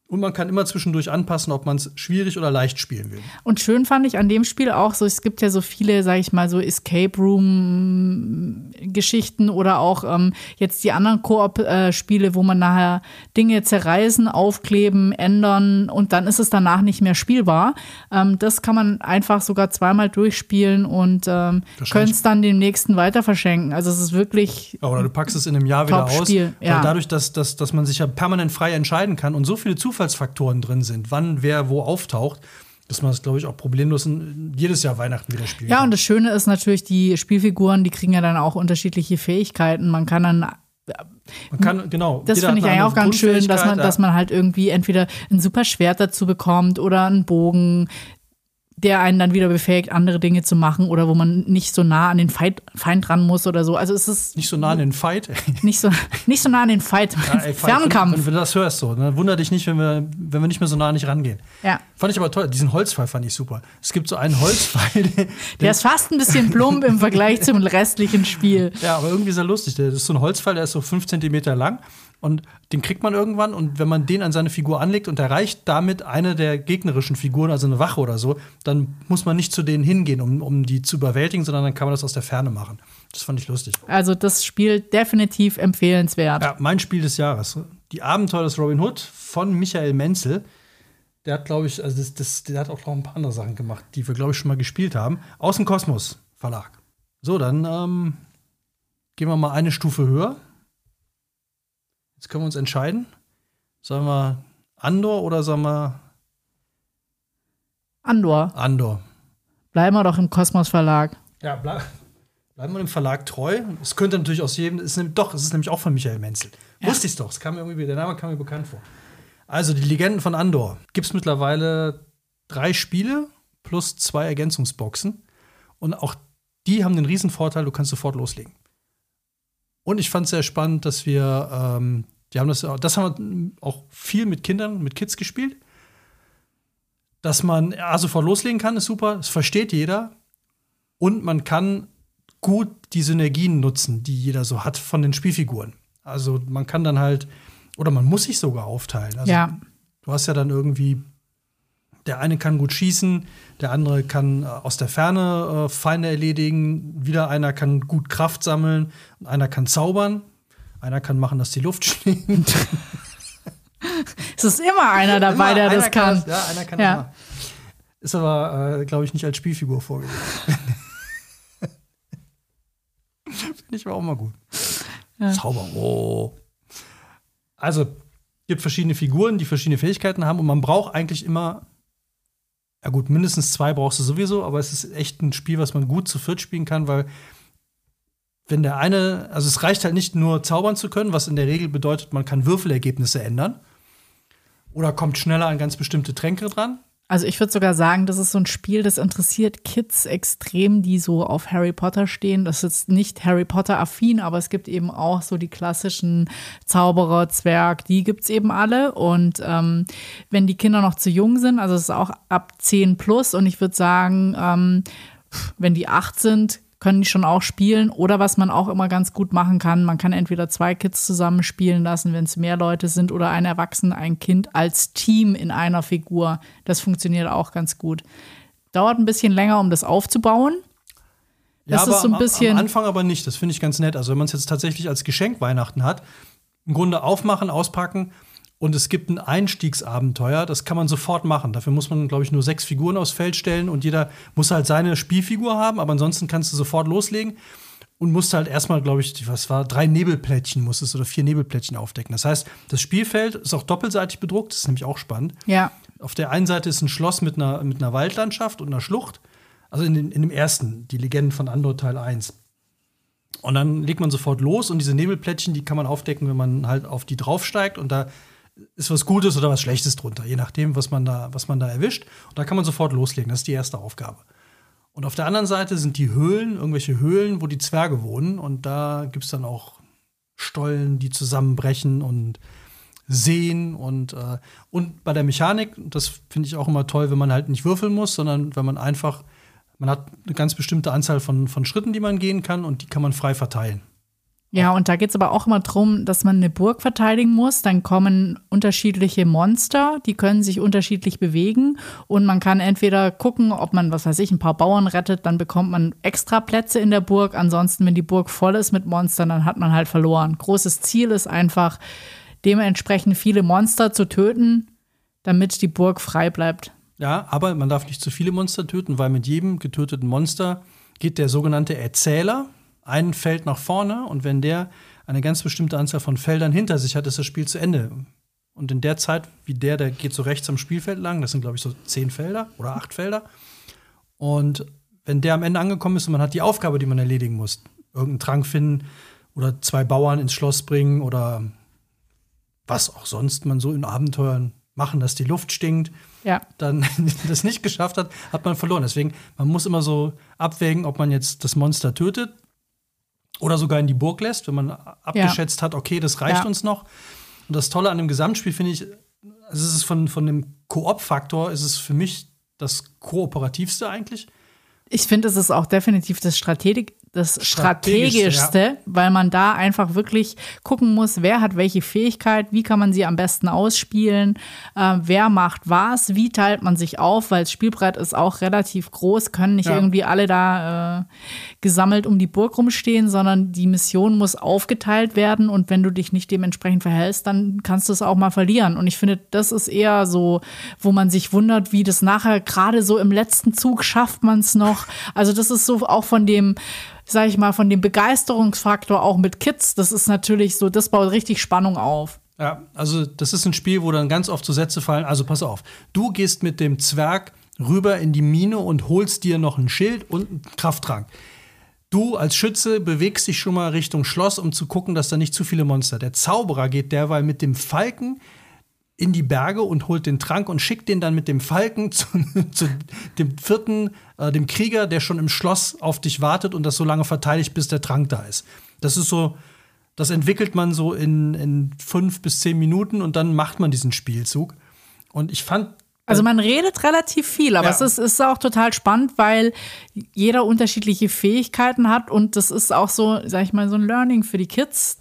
Und man kann immer zwischendurch anpassen, ob man es schwierig oder leicht spielen will. Und schön fand ich an dem Spiel auch so, es gibt ja so viele, sag ich mal, so Escape Room-Geschichten oder auch ähm, jetzt die anderen Koop-Spiele, wo man nachher Dinge zerreißen, aufkleben, ändern und dann ist es danach nicht mehr spielbar. Ähm, das kann man einfach sogar zweimal durchspielen und ähm, können es dann dem nächsten weiter verschenken. Also es ist wirklich. Oder du packst es in einem Jahr wieder aus. Ja. Weil dadurch, dass, dass, dass man sich ja permanent frei entscheiden kann und so viele Zufälle Zufallsfaktoren drin sind, wann wer wo auftaucht, dass man das, glaube ich, auch problemlos jedes Jahr Weihnachten wieder spielen Ja, und das Schöne ist natürlich, die Spielfiguren, die kriegen ja dann auch unterschiedliche Fähigkeiten. Man kann dann man kann, genau. Das finde ich eigentlich auch ganz schön, dass man, ja. dass man halt irgendwie entweder ein super Schwert dazu bekommt oder einen Bogen, der einen dann wieder befähigt, andere Dinge zu machen oder wo man nicht so nah an den Feind, Feind ran muss oder so. Also es ist nicht so nah an den Fight. [LAUGHS] nicht so nicht so nah an den Fight. Ja, ey, Fernkampf. Wenn, wenn, du das hörst, so, dann wundert dich nicht, wenn wir wenn wir nicht mehr so nah nicht rangehen. Ja. Fand ich aber toll. Diesen Holzpfeil fand ich super. Es gibt so einen Holzpfeil. [LAUGHS] Der, der ist fast ein bisschen plump im Vergleich zum restlichen Spiel. Ja, aber irgendwie sehr lustig. Das ist so ein Holzpfeil, der ist so fünf Zentimeter lang und den kriegt man irgendwann und wenn man den an seine Figur anlegt und erreicht damit eine der gegnerischen Figuren, also eine Wache oder so, dann muss man nicht zu denen hingehen, um, um die zu überwältigen, sondern dann kann man das aus der Ferne machen. Das fand ich lustig. Also das Spiel definitiv empfehlenswert. Ja, mein Spiel des Jahres. Die Abenteuer des Robin Hood von Michael Menzel. Der hat, glaube ich, also das, das, der hat auch noch ein paar andere Sachen gemacht, die wir, glaube ich, schon mal gespielt haben. Aus dem Kosmos Verlag. So, dann ähm, gehen wir mal eine Stufe höher. Jetzt können wir uns entscheiden. Sollen wir Andor oder sollen wir Andor. Andor? Bleiben wir doch im Kosmos Verlag. Ja, bleib, bleiben wir dem Verlag treu. Es könnte natürlich aus jedem, es ist, doch, es ist nämlich auch von Michael Menzel. Ja. Wusste ich doch, es kam mir irgendwie, der Name kam mir bekannt vor. Also, die Legenden von Andor. Gibt es mittlerweile drei Spiele plus zwei Ergänzungsboxen. Und auch die haben den riesen Vorteil, du kannst sofort loslegen. Und ich fand es sehr spannend, dass wir, ähm, die haben das, das haben wir auch viel mit Kindern, mit Kids gespielt. Dass man ja, sofort loslegen kann, ist super, das versteht jeder. Und man kann gut die Synergien nutzen, die jeder so hat von den Spielfiguren. Also man kann dann halt, oder man muss sich sogar aufteilen. Also ja. Du hast ja dann irgendwie, der eine kann gut schießen, der andere kann äh, aus der Ferne äh, Feinde erledigen, wieder einer kann gut Kraft sammeln und einer kann zaubern. Einer kann machen, dass die Luft [LAUGHS] stinkt. Es ist immer einer dabei, Immer der das kann. das- Ja, einer kann Ja. das immer. Ist aber, äh, glaube ich, nicht als Spielfigur vorgesehen. [LAUGHS] Finde ich aber auch mal gut. Ja. Zauber. Oh. Also, gibt verschiedene Figuren, die verschiedene Fähigkeiten haben und man braucht eigentlich immer, ja gut, mindestens zwei brauchst du sowieso, aber es ist echt ein Spiel, was man gut zu viert spielen kann, weil wenn der eine, also es reicht halt nicht nur zaubern zu können, was in der Regel bedeutet, man kann Würfelergebnisse ändern oder kommt schneller an ganz bestimmte Tränke dran. Also ich würde sogar sagen, das ist so ein Spiel, das interessiert Kids extrem, die so auf Harry Potter stehen. Das ist nicht Harry Potter affin, aber es gibt eben auch so die klassischen Zauberer, Zwerg, die gibt's eben alle. Und ähm, wenn die Kinder noch zu jung sind, also es ist auch ab 10 plus und ich würde sagen, ähm, wenn die acht sind, können die schon auch spielen. Oder was man auch immer ganz gut machen kann, man kann entweder zwei Kids zusammen spielen lassen, wenn es mehr Leute sind, oder ein Erwachsener, ein Kind als Team in einer Figur. Das funktioniert auch ganz gut. Dauert ein bisschen länger, um das aufzubauen. Das ist so ein am- bisschen- Am Anfang aber nicht, das finde ich ganz nett. Also, wenn man es jetzt tatsächlich als Geschenk Weihnachten hat, im Grunde aufmachen, auspacken und es gibt ein Einstiegsabenteuer, das kann man sofort machen. Dafür muss man, glaube ich, nur sechs Figuren aufs Feld stellen und jeder muss halt seine Spielfigur haben, aber ansonsten kannst du sofort loslegen und musst halt erstmal, glaube ich, was war, drei Nebelplättchen musstest oder vier Nebelplättchen aufdecken. Das heißt, das Spielfeld ist auch doppelseitig bedruckt, das ist nämlich auch spannend. Ja. Auf der einen Seite ist ein Schloss mit einer, mit einer Waldlandschaft und einer Schlucht. Also in, den, in dem ersten, die Legenden von Andor Teil 1. Und dann legt man sofort los und diese Nebelplättchen, die kann man aufdecken, wenn man halt auf die draufsteigt und da ist was Gutes oder was Schlechtes drunter, je nachdem, was man da, was man da erwischt. Und da kann man sofort loslegen. Das ist die erste Aufgabe. Und auf der anderen Seite sind die Höhlen, irgendwelche Höhlen, wo die Zwerge wohnen. Und da gibt es dann auch Stollen, die zusammenbrechen und Seen und, äh, und bei der Mechanik, das finde ich auch immer toll, wenn man halt nicht würfeln muss, sondern wenn man einfach, man hat eine ganz bestimmte Anzahl von, von Schritten, die man gehen kann und die kann man frei verteilen. Ja, und da geht's aber auch immer drum, dass man eine Burg verteidigen muss. Dann kommen unterschiedliche Monster, die können sich unterschiedlich bewegen. Und man kann entweder gucken, ob man, was weiß ich, ein paar Bauern rettet, dann bekommt man extra Plätze in der Burg. Ansonsten, wenn die Burg voll ist mit Monstern, dann hat man halt verloren. Großes Ziel ist einfach, dementsprechend viele Monster zu töten, damit die Burg frei bleibt. Ja, aber man darf nicht zu viele Monster töten, weil mit jedem getöteten Monster geht der sogenannte Erzähler ein Feld nach vorne und wenn der eine ganz bestimmte Anzahl von Feldern hinter sich hat, ist das Spiel zu Ende. Und in der Zeit, wie der, der geht so rechts am Spielfeld lang, das sind, glaube ich, so zehn Felder oder acht Felder. Und wenn der am Ende angekommen ist und man hat die Aufgabe, die man erledigen muss, irgendeinen Trank finden oder zwei Bauern ins Schloss bringen oder was auch sonst man so in Abenteuern machen, dass die Luft stinkt, Ja. dann [LAUGHS] das nicht geschafft hat, hat man verloren. Deswegen, man muss immer so abwägen, ob man jetzt das Monster tötet oder sogar in die Burg lässt, wenn man abgeschätzt hat, okay, das reicht Ja. uns noch. Und das Tolle an dem Gesamtspiel finde ich, es ist von, von dem Koop-Faktor, ist es für mich das kooperativste eigentlich. Ich finde, es ist auch definitiv das Strategik das Strategischste, ja. weil man da einfach wirklich gucken muss, wer hat welche Fähigkeit, wie kann man sie am besten ausspielen, äh, wer macht was, wie teilt man sich auf, weil das Spielbrett ist auch relativ groß, können nicht Ja. irgendwie alle da äh, gesammelt um die Burg rumstehen, sondern die Mission muss aufgeteilt werden und wenn du dich nicht dementsprechend verhältst, dann kannst du es auch mal verlieren. Und ich finde, das ist eher so, wo man sich wundert, wie das nachher gerade so im letzten Zug schafft man es noch. Also das ist so auch von dem, sag ich mal, von dem Begeisterungsfaktor auch mit Kids. Das ist natürlich so, das baut richtig Spannung auf. Ja, also das ist ein Spiel, wo dann ganz oft so Sätze fallen. Also pass auf, du gehst mit dem Zwerg rüber in die Mine und holst dir noch ein Schild und einen Krafttrank. Du als Schütze bewegst dich schon mal Richtung Schloss, um zu gucken, dass da nicht zu viele Monster. Der Zauberer geht derweil mit dem Falken in die Berge und holt den Trank und schickt den dann mit dem Falken [LAUGHS] zu, zu dem vierten, äh, dem Krieger, der schon im Schloss auf dich wartet und das so lange verteidigt, bis der Trank da ist. Das ist so, das entwickelt man so in, in fünf bis zehn Minuten und dann macht man diesen Spielzug. Und ich fand. Also man redet relativ viel, aber Ja. es ist, ist auch total spannend, weil jeder unterschiedliche Fähigkeiten hat und das ist auch so, sag ich mal, so ein Learning für die Kids,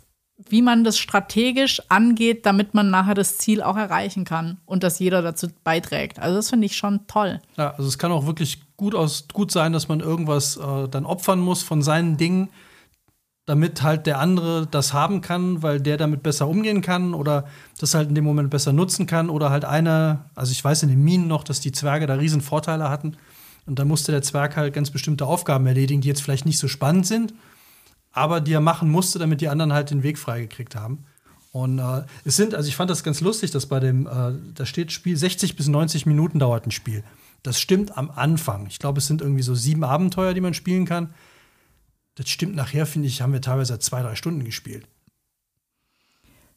wie man das strategisch angeht, damit man nachher das Ziel auch erreichen kann und dass jeder dazu beiträgt. Also das finde ich schon toll. Ja, also es kann auch wirklich gut, aus, gut sein, dass man irgendwas äh, dann opfern muss von seinen Dingen, damit halt der andere das haben kann, weil der damit besser umgehen kann oder das halt in dem Moment besser nutzen kann oder halt einer, also ich weiß in den Minen noch, dass die Zwerge da riesen Vorteile hatten und dann musste der Zwerg halt ganz bestimmte Aufgaben erledigen, die jetzt vielleicht nicht so spannend sind, aber die er machen musste, damit die anderen halt den Weg freigekriegt haben. Und äh, es sind, also ich fand das ganz lustig, dass bei dem, äh, da steht Spiel 60 bis 90 Minuten dauert ein Spiel. Das stimmt am Anfang. Ich glaube, es sind irgendwie so sieben Abenteuer, die man spielen kann. Das stimmt nachher, finde ich, haben wir teilweise zwei, drei Stunden gespielt.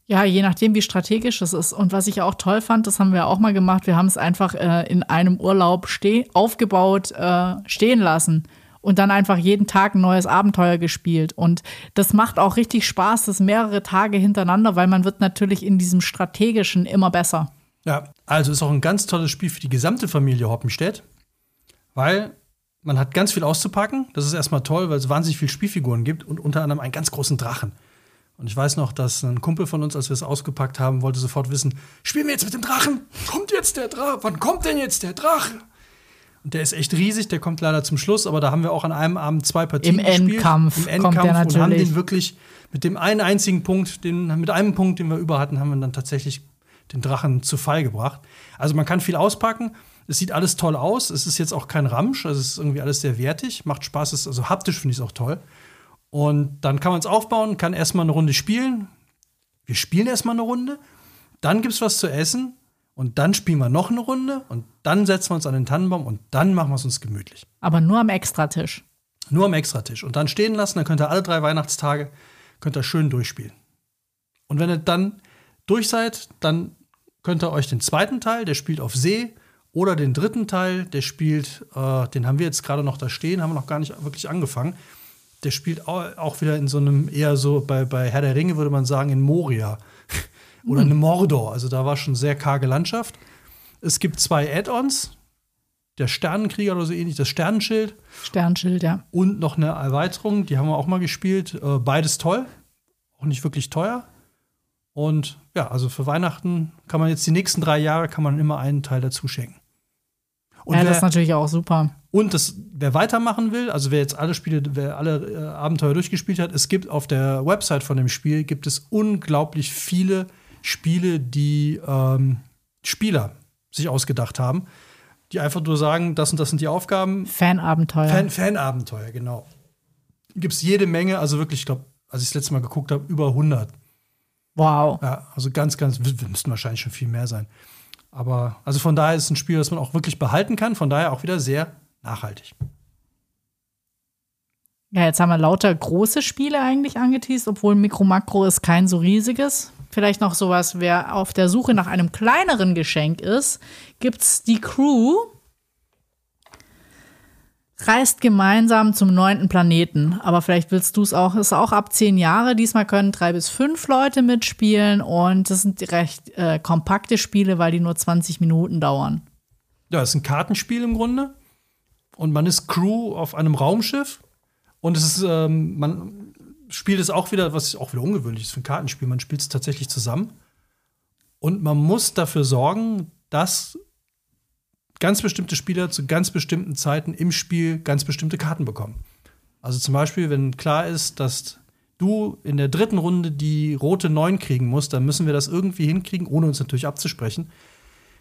Ja, je nachdem, wie strategisch es ist. Und was ich auch toll fand, das haben wir auch mal gemacht, wir haben es einfach äh, in einem Urlaub steh aufgebaut, äh, stehen lassen und dann einfach jeden Tag ein neues Abenteuer gespielt. Und das macht auch richtig Spaß, das mehrere Tage hintereinander, weil man wird natürlich in diesem strategischen immer besser. Ja, also ist auch ein ganz tolles Spiel für die gesamte Familie Hoppenstedt, weil man hat ganz viel auszupacken. Das ist erstmal toll, weil es wahnsinnig viele Spielfiguren gibt und unter anderem einen ganz großen Drachen. Und ich weiß noch, dass ein Kumpel von uns, als wir es ausgepackt haben, wollte sofort wissen: Spielen wir jetzt mit dem Drachen? Kommt jetzt der Drache? Wann kommt denn jetzt der Drache? Der ist echt riesig, der kommt leider zum Schluss, aber da haben wir auch an einem Abend zwei Partien Im gespielt. Endkampf Im kommt Endkampf der und haben natürlich. den wirklich mit dem einen einzigen Punkt, den, mit einem Punkt, den wir über hatten, haben wir dann tatsächlich den Drachen zu Fall gebracht. Also man kann viel auspacken. Es sieht alles toll aus. Es ist jetzt auch kein Ramsch. Also es ist irgendwie alles sehr wertig. Macht Spaß. Es- Also haptisch finde ich es auch toll. Und dann kann man es aufbauen, kann erstmal eine Runde spielen. Wir spielen erstmal eine Runde. Dann gibt es was zu essen. Und dann spielen wir noch eine Runde. Und dann setzen wir uns an den Tannenbaum. Und dann machen wir es uns gemütlich. Aber nur am Extratisch. Nur am Extratisch. Und dann stehen lassen, dann könnt ihr alle drei Weihnachtstage könnt ihr schön durchspielen. Und wenn ihr dann durch seid, dann könnt ihr euch den zweiten Teil, der spielt auf See, oder den dritten Teil, der spielt, äh, den haben wir jetzt gerade noch da stehen, haben wir noch gar nicht wirklich angefangen. Der spielt au- auch wieder in so einem eher so, bei, bei Herr der Ringe würde man sagen, in Moria. [LAUGHS] oder in Mordor. Also da war schon sehr karge Landschaft. Es gibt zwei Add-ons. Der Sternenkrieger oder so ähnlich, das Sternenschild Sternschild, ja. und noch eine Erweiterung, die haben wir auch mal gespielt. Äh, beides toll, auch nicht wirklich teuer. Und ja, also für Weihnachten kann man jetzt die nächsten drei Jahre kann man immer einen Teil dazu schenken. Und, ja, das ist wer, natürlich auch super. und das, wer weitermachen will, also wer jetzt alle Spiele, wer alle äh, Abenteuer durchgespielt hat, es gibt auf der Website von dem Spiel gibt es unglaublich viele Spiele, die ähm, Spieler sich ausgedacht haben, die einfach nur sagen, das und das sind die Aufgaben, Fanabenteuer. Fan, Fanabenteuer, genau. Gibt es jede Menge, also wirklich, ich glaube, als ich das letzte Mal geguckt habe, über 100. wow. Ja, also ganz, ganz, wir müssten wahrscheinlich schon viel mehr sein. Aber, also von daher ist es ein Spiel, das man auch wirklich behalten kann, von daher auch wieder sehr nachhaltig. Ja, jetzt haben wir lauter große Spiele eigentlich angeteased, obwohl Mikro Makro ist kein so riesiges. Vielleicht noch sowas, wer auf der Suche nach einem kleineren Geschenk ist, gibt's die Crew. Reist gemeinsam zum neunten Planeten. Aber vielleicht willst du es auch. Ist auch ab zehn Jahre. Diesmal können drei bis fünf Leute mitspielen und das sind recht äh, kompakte Spiele, weil die nur 20 Minuten dauern. Ja, es ist ein Kartenspiel im Grunde. Und man ist Crew auf einem Raumschiff. Und es ist, ähm, man spielt es auch wieder, was auch wieder ungewöhnlich ist für ein Kartenspiel, man spielt es tatsächlich zusammen. Und man muss dafür sorgen, dass ganz bestimmte Spieler zu ganz bestimmten Zeiten im Spiel ganz bestimmte Karten bekommen. Also zum Beispiel, wenn klar ist, dass du in der dritten Runde die rote 9 kriegen musst, dann müssen wir das irgendwie hinkriegen, ohne uns natürlich abzusprechen.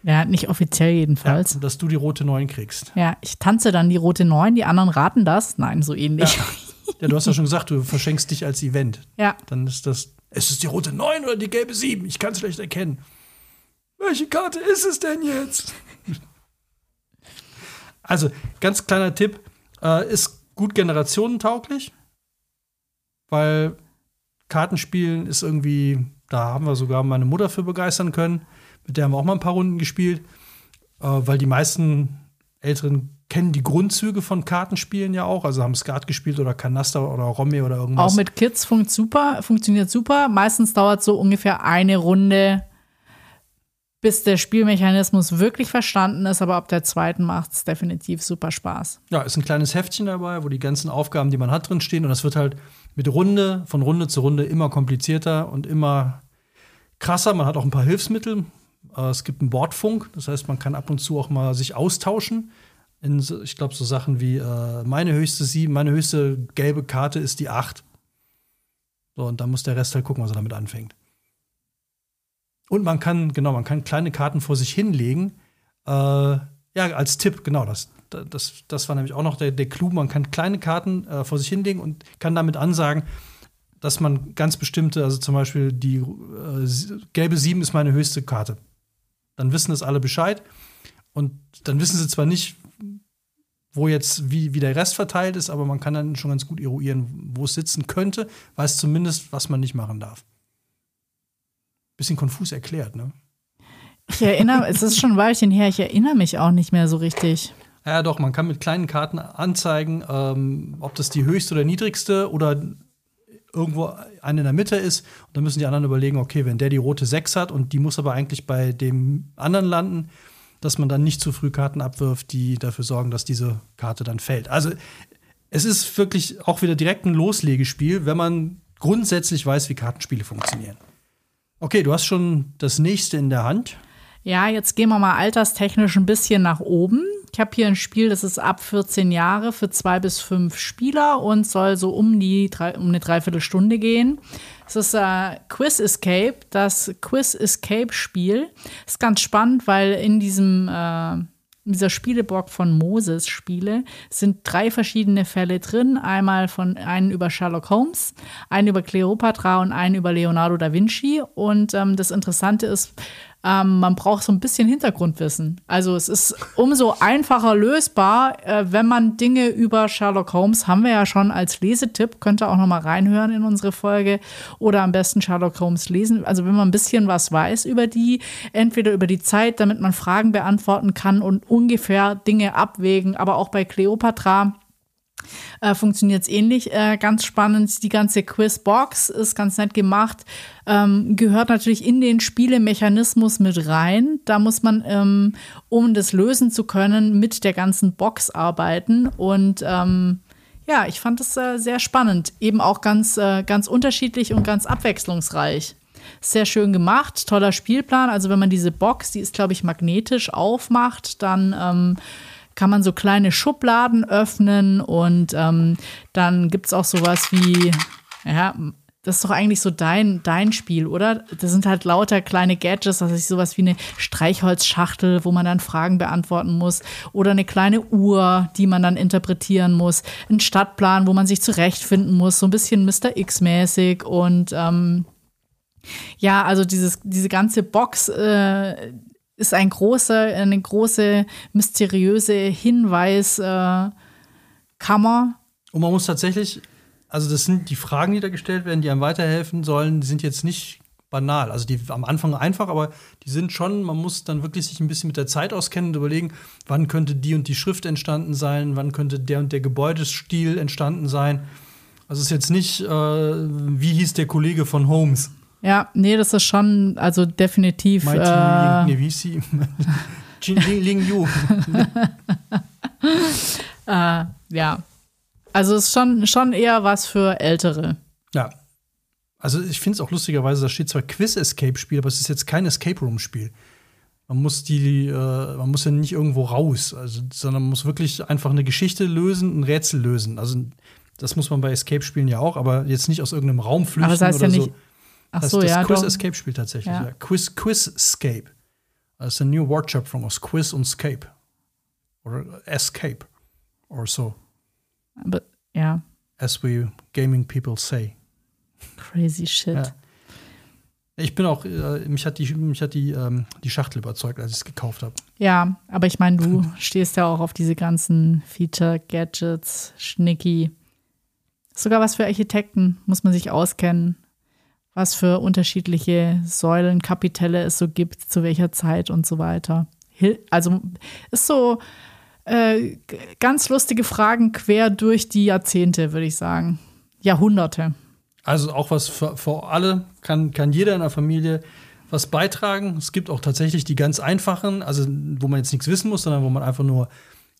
Ja, nicht offiziell jedenfalls. Ja, dass du die rote 9 kriegst. Ja, ich tanze dann die rote 9, die anderen raten das. Nein, so ähnlich. Ja. [LAUGHS] [LAUGHS] ja, du hast ja schon gesagt, du verschenkst dich als Event. Ja. Dann ist das, ist es die rote 9 oder die gelbe 7? Ich kann es schlecht erkennen. Welche Karte ist es denn jetzt? [LAUGHS] also, ganz kleiner Tipp, äh, ist gut generationentauglich, weil Kartenspielen ist irgendwie, da haben wir sogar meine Mutter für begeistern können. Mit der haben wir auch mal ein paar Runden gespielt, äh, weil die meisten Älteren kennen die Grundzüge von Kartenspielen ja auch, also haben Skat gespielt oder Kanaster oder Romme oder irgendwas. Auch mit Kids funkt super, funktioniert super. Meistens dauert so ungefähr eine Runde, bis der Spielmechanismus wirklich verstanden ist, aber ab der zweiten macht es definitiv super Spaß. Ja, ist ein kleines Heftchen dabei, wo die ganzen Aufgaben, die man hat, drin stehen und das wird halt mit Runde, von Runde zu Runde immer komplizierter und immer krasser. Man hat auch ein paar Hilfsmittel. Äh, es gibt einen Bordfunk, das heißt, man kann ab und zu auch mal sich austauschen. In, ich glaube, so Sachen wie äh, meine höchste sieben, meine höchste gelbe Karte ist die acht. So, und dann muss der Rest halt gucken, was er damit anfängt. Und man kann, genau, man kann kleine Karten vor sich hinlegen. Äh, ja, als Tipp, genau, das, das, das war nämlich auch noch der, der Clou. Man kann kleine Karten äh, vor sich hinlegen und kann damit ansagen, dass man ganz bestimmte, also zum Beispiel die äh, gelbe 7 ist meine höchste Karte. Dann wissen das alle Bescheid. Und dann wissen sie zwar nicht, wo jetzt wie, wie der Rest verteilt ist, aber man kann dann schon ganz gut eruieren, wo es sitzen könnte, weiß zumindest, was man nicht machen darf bisschen konfus erklärt, ne? Ich erinnere, es ist schon ein Weilchen her, ich erinnere mich auch nicht mehr so richtig. Ja, doch, man kann mit kleinen Karten anzeigen, ähm, ob das die höchste oder niedrigste oder irgendwo eine in der Mitte ist. Und dann müssen die anderen überlegen, okay, wenn der die rote 6 hat und die muss aber eigentlich bei dem anderen landen, dass man dann nicht zu früh Karten abwirft, die dafür sorgen, dass diese Karte dann fällt. Also es ist wirklich auch wieder direkt ein Loslegespiel, wenn man grundsätzlich weiß, wie Kartenspiele funktionieren. Okay, du hast schon das nächste in der Hand. Ja, jetzt gehen wir mal alterstechnisch ein bisschen nach oben. Ich habe hier ein Spiel, das ist ab 14 Jahre für zwei bis fünf Spieler und soll so um die um eine Dreiviertelstunde gehen. Es ist äh, Quiz Escape, das Quiz Escape Spiel. Ist ganz spannend, weil in diesem äh, in dieser Spielebock von Moses Spiele sind drei verschiedene Fälle drin. Einmal von einen über Sherlock Holmes, einen über Cleopatra und einen über Leonardo da Vinci. Und ähm, das Interessante ist, ähm, man braucht so ein bisschen Hintergrundwissen. Also es ist umso einfacher lösbar, äh, wenn man Dinge über Sherlock Holmes, haben wir ja schon als Lesetipp, könnt ihr auch noch mal reinhören in unsere Folge oder am besten Sherlock Holmes lesen. Also wenn man ein bisschen was weiß über die, entweder über die Zeit, damit man Fragen beantworten kann und ungefähr Dinge abwägen, aber auch bei Cleopatra äh, funktioniert es ähnlich. Äh, ganz spannend, die ganze Quizbox ist ganz nett gemacht. Ähm, gehört natürlich in den Spielemechanismus mit rein. Da muss man, ähm, um das lösen zu können, mit der ganzen Box arbeiten. Und ähm, ja, ich fand es äh, sehr spannend. Eben auch ganz, äh, ganz unterschiedlich und ganz abwechslungsreich. Sehr schön gemacht, toller Spielplan. Also wenn man diese Box, die ist, glaube ich, magnetisch aufmacht, dann ähm, kann man so kleine Schubladen öffnen und ähm, dann gibt es auch sowas wie, ja, das ist doch eigentlich so dein, dein Spiel, oder? Das sind halt lauter kleine Gadgets, das ist sowas wie eine Streichholzschachtel, wo man dann Fragen beantworten muss. Oder eine kleine Uhr, die man dann interpretieren muss. Ein Stadtplan, wo man sich zurechtfinden muss, so ein bisschen Mr. X-mäßig. Und ähm, ja, also dieses, diese ganze Box, äh, ist ein großer, eine große mysteriöse Hinweiskammer. Äh, Und man muss tatsächlich, also das sind die Fragen, die da gestellt werden, die einem weiterhelfen sollen, die sind jetzt nicht banal. Also die am Anfang einfach, aber die sind schon, man muss dann wirklich sich ein bisschen mit der Zeit auskennen und überlegen, wann könnte die und die Schrift entstanden sein, wann könnte der und der Gebäudestil entstanden sein. Also es ist jetzt nicht, äh, wie hieß der Kollege von Holmes. Ja, nee, das ist schon, also definitiv. Mighty äh? Jin [LAUGHS] Ling Yu. [LAUGHS] äh, ja. Also es ist schon, schon eher was für Ältere. Ja. Also ich finde es auch lustigerweise, da steht zwar Quiz-Escape-Spiel, aber es ist jetzt kein Escape-Room-Spiel. Man muss die, äh, man muss ja nicht irgendwo raus, also, sondern man muss wirklich einfach eine Geschichte lösen, ein Rätsel lösen. Also das muss man bei Escape-Spielen ja auch, aber jetzt nicht aus irgendeinem Raum flüchten Aber das heißt oder ja so. nicht. Ach Das so, ist das ja. Quiz doch. Escape Spiel tatsächlich. Ja. Ja. Quiz Quiz-Scape. Das ist eine neue Wortschöpfung aus Quiz und Scape. Oder Escape. Or so. Aber, ja, As we gaming people say. crazy shit. Ja. Ich bin auch, äh, mich hat die, mich hat die, ähm, die Schachtel überzeugt, als ich es gekauft habe. Ja, aber ich meine, du [LAUGHS] stehst ja auch auf diese ganzen Feature, Gadgets, Schnicki. Sogar was für Architekten muss man sich auskennen. Was für unterschiedliche Säulen, Kapitelle es so gibt, zu welcher Zeit und so weiter. Also ist so äh, ganz lustige Fragen quer durch die Jahrzehnte, würde ich sagen. Jahrhunderte. Also auch was für, für alle, kann, kann jeder in der Familie was beitragen. Es gibt auch tatsächlich die ganz einfachen, also wo man jetzt nichts wissen muss, sondern wo man einfach nur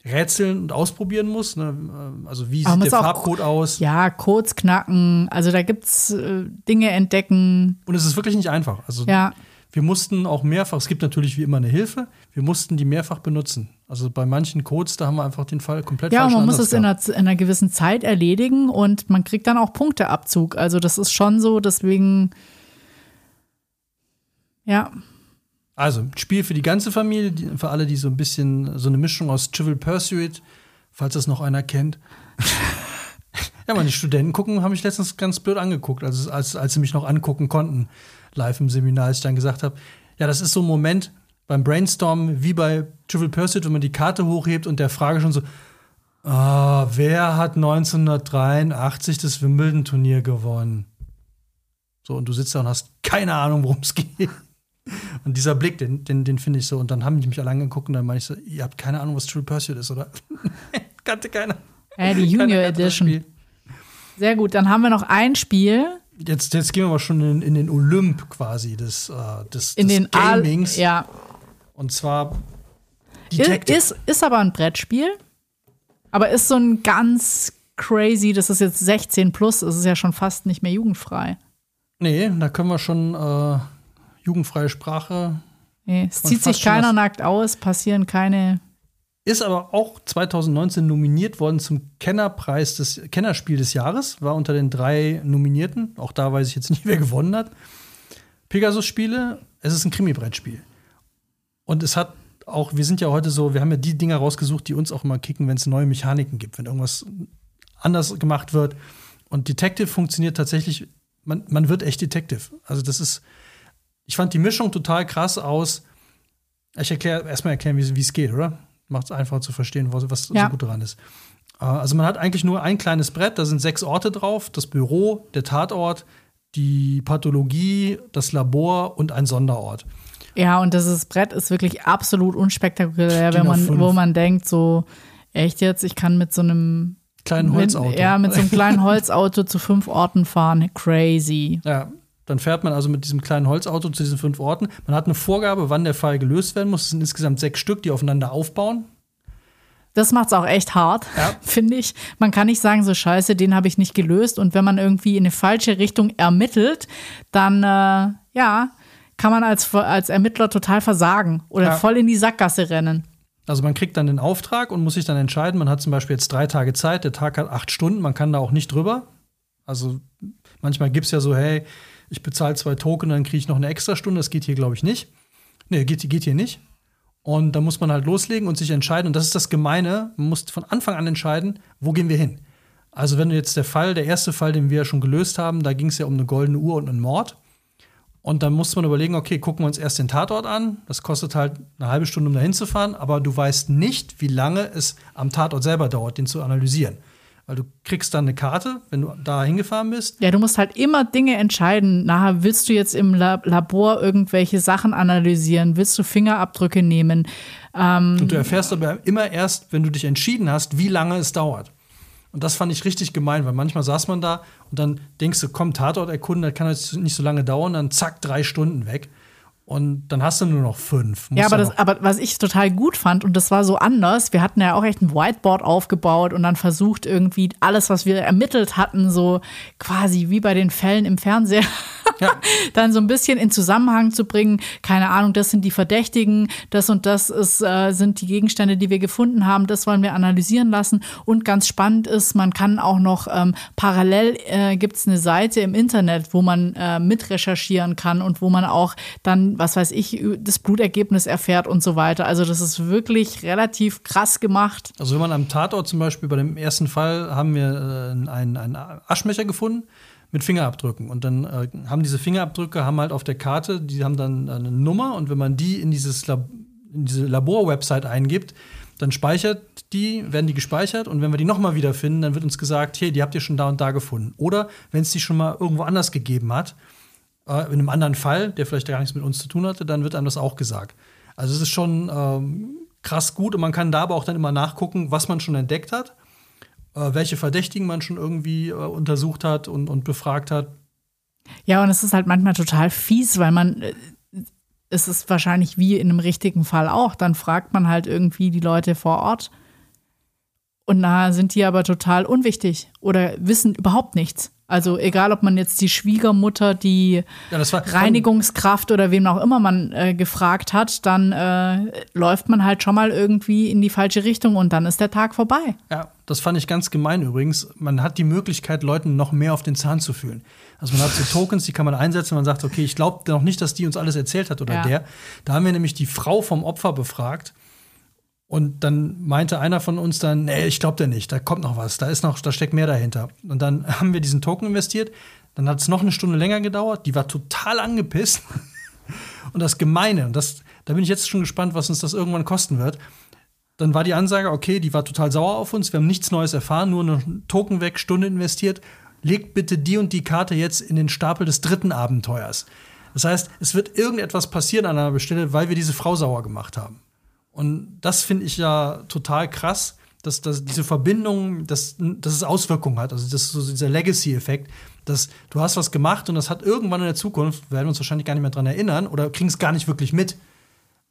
rätseln und ausprobieren muss. Ne? Also wie Aber sieht der Farbcode aus? Ja, Codes knacken. Also da gibt's äh, Dinge entdecken. Und es ist wirklich nicht einfach. Also Ja, wir mussten auch mehrfach, es gibt natürlich wie immer eine Hilfe, wir mussten die mehrfach benutzen. Also bei manchen Codes, da haben wir einfach den Fall komplett Ja, man muss es in einer, in einer gewissen Zeit erledigen und man kriegt dann auch Punkteabzug. Also das ist schon so, deswegen, ja, Also, ein Spiel für die ganze Familie, für alle, die so ein bisschen, so eine Mischung aus Trivial Pursuit, falls das noch einer kennt. [LAUGHS] ja, meine Studenten gucken, haben mich letztens ganz blöd angeguckt, als, als, als sie mich noch angucken konnten, live im Seminar, als ich dann gesagt habe, ja, das ist so ein Moment beim Brainstormen wie bei Trivial Pursuit, wenn man die Karte hochhebt und der Frage schon so, ah, wer hat 1983 das Wimbledon-Turnier gewonnen? So, und du sitzt da und hast keine Ahnung, worum es geht. Und dieser Blick, den, den, den finde ich so. Und dann haben die mich alle angeguckt und dann meine ich so, ihr habt keine Ahnung, was True Pursuit ist, oder? [LAUGHS] Kannte keiner. äh, die Junior Edition. Sehr gut, dann haben wir noch ein Spiel Jetzt, jetzt gehen wir aber schon in, in den Olymp quasi des, äh, des, in des den Al Gamings. Ja, Und zwar Detective. ist, ist aber ein Brettspiel, aber ist so ein ganz crazy, das ist jetzt 16 plus, es ist ja schon fast nicht mehr jugendfrei. nee, da können wir schon äh, jugendfreie Sprache. Nee, es zieht sich keiner nackt aus, passieren keine. Ist aber auch 2019 nominiert worden zum Kennerpreis des Kennerspiel des Jahres. War unter den drei Nominierten. Auch da weiß ich jetzt [LAUGHS] nicht, wer gewonnen hat. Pegasus-Spiele. Es ist ein Krimi-Brettspiel. Und es hat auch, wir sind ja heute so, wir haben ja die Dinger rausgesucht, die uns auch immer kicken, wenn es neue Mechaniken gibt, wenn irgendwas anders gemacht wird. Und Detective funktioniert tatsächlich, man, man wird echt Detective. Also das ist, ich fand die Mischung total krass aus. Ich erkläre erstmal erklären, wie es geht, oder? Macht es einfach zu verstehen, was, was Ja. so gut daran ist. Äh, Also man hat eigentlich nur ein kleines Brett, da sind sechs Orte drauf: das Büro, der Tatort, die Pathologie, das Labor und ein Sonderort. Ja, und das Brett ist wirklich absolut unspektakulär, wenn man, A5. wo man denkt, so, echt jetzt, ich kann mit so einem Kleinen Holzauto. Mit, ja, mit so einem kleinen [LAUGHS] Holzauto zu fünf Orten fahren. Crazy. Ja, dann fährt man also mit diesem kleinen Holzauto zu diesen fünf Orten. Man hat eine Vorgabe, wann der Fall gelöst werden muss. Es sind insgesamt sechs Stück, die aufeinander aufbauen. Das macht's auch echt hart, Ja. [LAUGHS] finde ich. Man kann nicht sagen, so scheiße, den habe ich nicht gelöst. Und wenn man irgendwie in eine falsche Richtung ermittelt, dann äh, ja, kann man als, als Ermittler total versagen oder Ja. voll in die Sackgasse rennen. Also man kriegt dann den Auftrag und muss sich dann entscheiden. Man hat zum Beispiel jetzt drei Tage Zeit, der Tag hat acht Stunden, man kann da auch nicht drüber. Also manchmal gibt es ja so, hey, ich bezahle zwei Token, dann kriege ich noch eine extra Stunde. Das geht hier, glaube ich, nicht. Nee, geht, geht hier nicht. Und da muss man halt loslegen und sich entscheiden. Und das ist das Gemeine. Man muss von Anfang an entscheiden, wo gehen wir hin. Also, wenn jetzt der Fall, der erste Fall, den wir ja schon gelöst haben, da ging es ja um eine goldene Uhr und einen Mord. Und dann muss man überlegen, okay, gucken wir uns erst den Tatort an. Das kostet halt eine halbe Stunde, um da hinzufahren, aber du weißt nicht, wie lange es am Tatort selber dauert, den zu analysieren. Weil du kriegst dann eine Karte, wenn du da hingefahren bist. Ja, du musst halt immer Dinge entscheiden. Nachher willst du jetzt im La Labor irgendwelche Sachen analysieren, willst du Fingerabdrücke nehmen. Ähm, Und du erfährst aber immer erst, wenn du dich entschieden hast, wie lange es dauert. Und das fand ich richtig gemein, weil manchmal saß man da und dann denkst du, komm, Tatort erkunden, das kann jetzt nicht so lange dauern, dann zack, drei Stunden weg. Und dann hast du nur noch fünf. ja, aber, das, aber was ich total gut fand, und das war so anders, wir hatten ja auch echt ein Whiteboard aufgebaut und dann versucht irgendwie alles, was wir ermittelt hatten, so quasi wie bei den Fällen im Fernseher, [LAUGHS] ja. [LAUGHS] dann so ein bisschen in Zusammenhang zu bringen. Keine Ahnung, das sind die Verdächtigen, das und das ist, äh, sind die Gegenstände, die wir gefunden haben, das wollen wir analysieren lassen. Und ganz spannend ist, man kann auch noch ähm, parallel äh, gibt es eine Seite im Internet, wo man äh, mitrecherchieren kann und wo man auch dann was weiß ich, das Blutergebnis erfährt und so weiter. Also das ist wirklich relativ krass gemacht. Also wenn man am Tatort zum Beispiel bei dem ersten Fall haben wir äh, einen, einen Aschmecher gefunden mit Fingerabdrücken. Und dann äh, haben diese Fingerabdrücke haben halt auf der Karte, die haben dann eine Nummer und wenn man die in dieses Lab in diese Labor-Website eingibt, dann speichert die, werden die gespeichert und wenn wir die nochmal wiederfinden, dann wird uns gesagt, hey, die habt ihr schon da und da gefunden. Oder wenn es die schon mal irgendwo anders gegeben hat, äh, in einem anderen Fall, der vielleicht gar nichts mit uns zu tun hatte, dann wird einem das auch gesagt. Also es ist schon ähm, krass gut und man kann da aber auch dann immer nachgucken, was man schon entdeckt hat, äh, welche Verdächtigen man schon irgendwie äh, untersucht hat und, und befragt hat. Ja, und es ist halt manchmal total fies, weil man äh, es ist wahrscheinlich wie in einem richtigen Fall auch. Dann fragt man halt irgendwie die Leute vor Ort. Und da sind die aber total unwichtig oder wissen überhaupt nichts. Also egal, ob man jetzt die Schwiegermutter, die ja, Reinigungskraft oder wem auch immer man äh, gefragt hat, dann äh, läuft man halt schon mal irgendwie in die falsche Richtung und dann ist der Tag vorbei. Ja, das fand ich ganz gemein übrigens. Man hat die Möglichkeit, Leuten noch mehr auf den Zahn zu fühlen. Also man hat so Tokens, die kann man einsetzen, man sagt, okay, ich glaube noch nicht, dass die uns alles erzählt hat oder ja. der. Da haben wir nämlich die Frau vom Opfer befragt und dann meinte einer von uns dann, nee, ich glaube dir nicht, da kommt noch was, da ist noch, da steckt mehr dahinter. Und dann [LAUGHS] haben wir diesen Token investiert. Dann hat es noch eine Stunde länger gedauert. Die war total angepisst. [LAUGHS] Und das Gemeine, und das, da bin ich jetzt schon gespannt, was uns das irgendwann kosten wird. Dann war die Ansage, okay, die war total sauer auf uns, wir haben nichts Neues erfahren, nur einen Token weg, Stunde investiert. Legt bitte die und die Karte jetzt in den Stapel des dritten Abenteuers. Das heißt, es wird irgendetwas passieren an einer Stelle, weil wir diese Frau sauer gemacht haben. Und das finde ich ja total krass, dass, dass diese Verbindung, dass, dass es Auswirkungen hat. Also das ist so dieser Legacy-Effekt, dass du hast was gemacht und das hat irgendwann in der Zukunft, werden wir uns wahrscheinlich gar nicht mehr dran erinnern oder kriegen es gar nicht wirklich mit.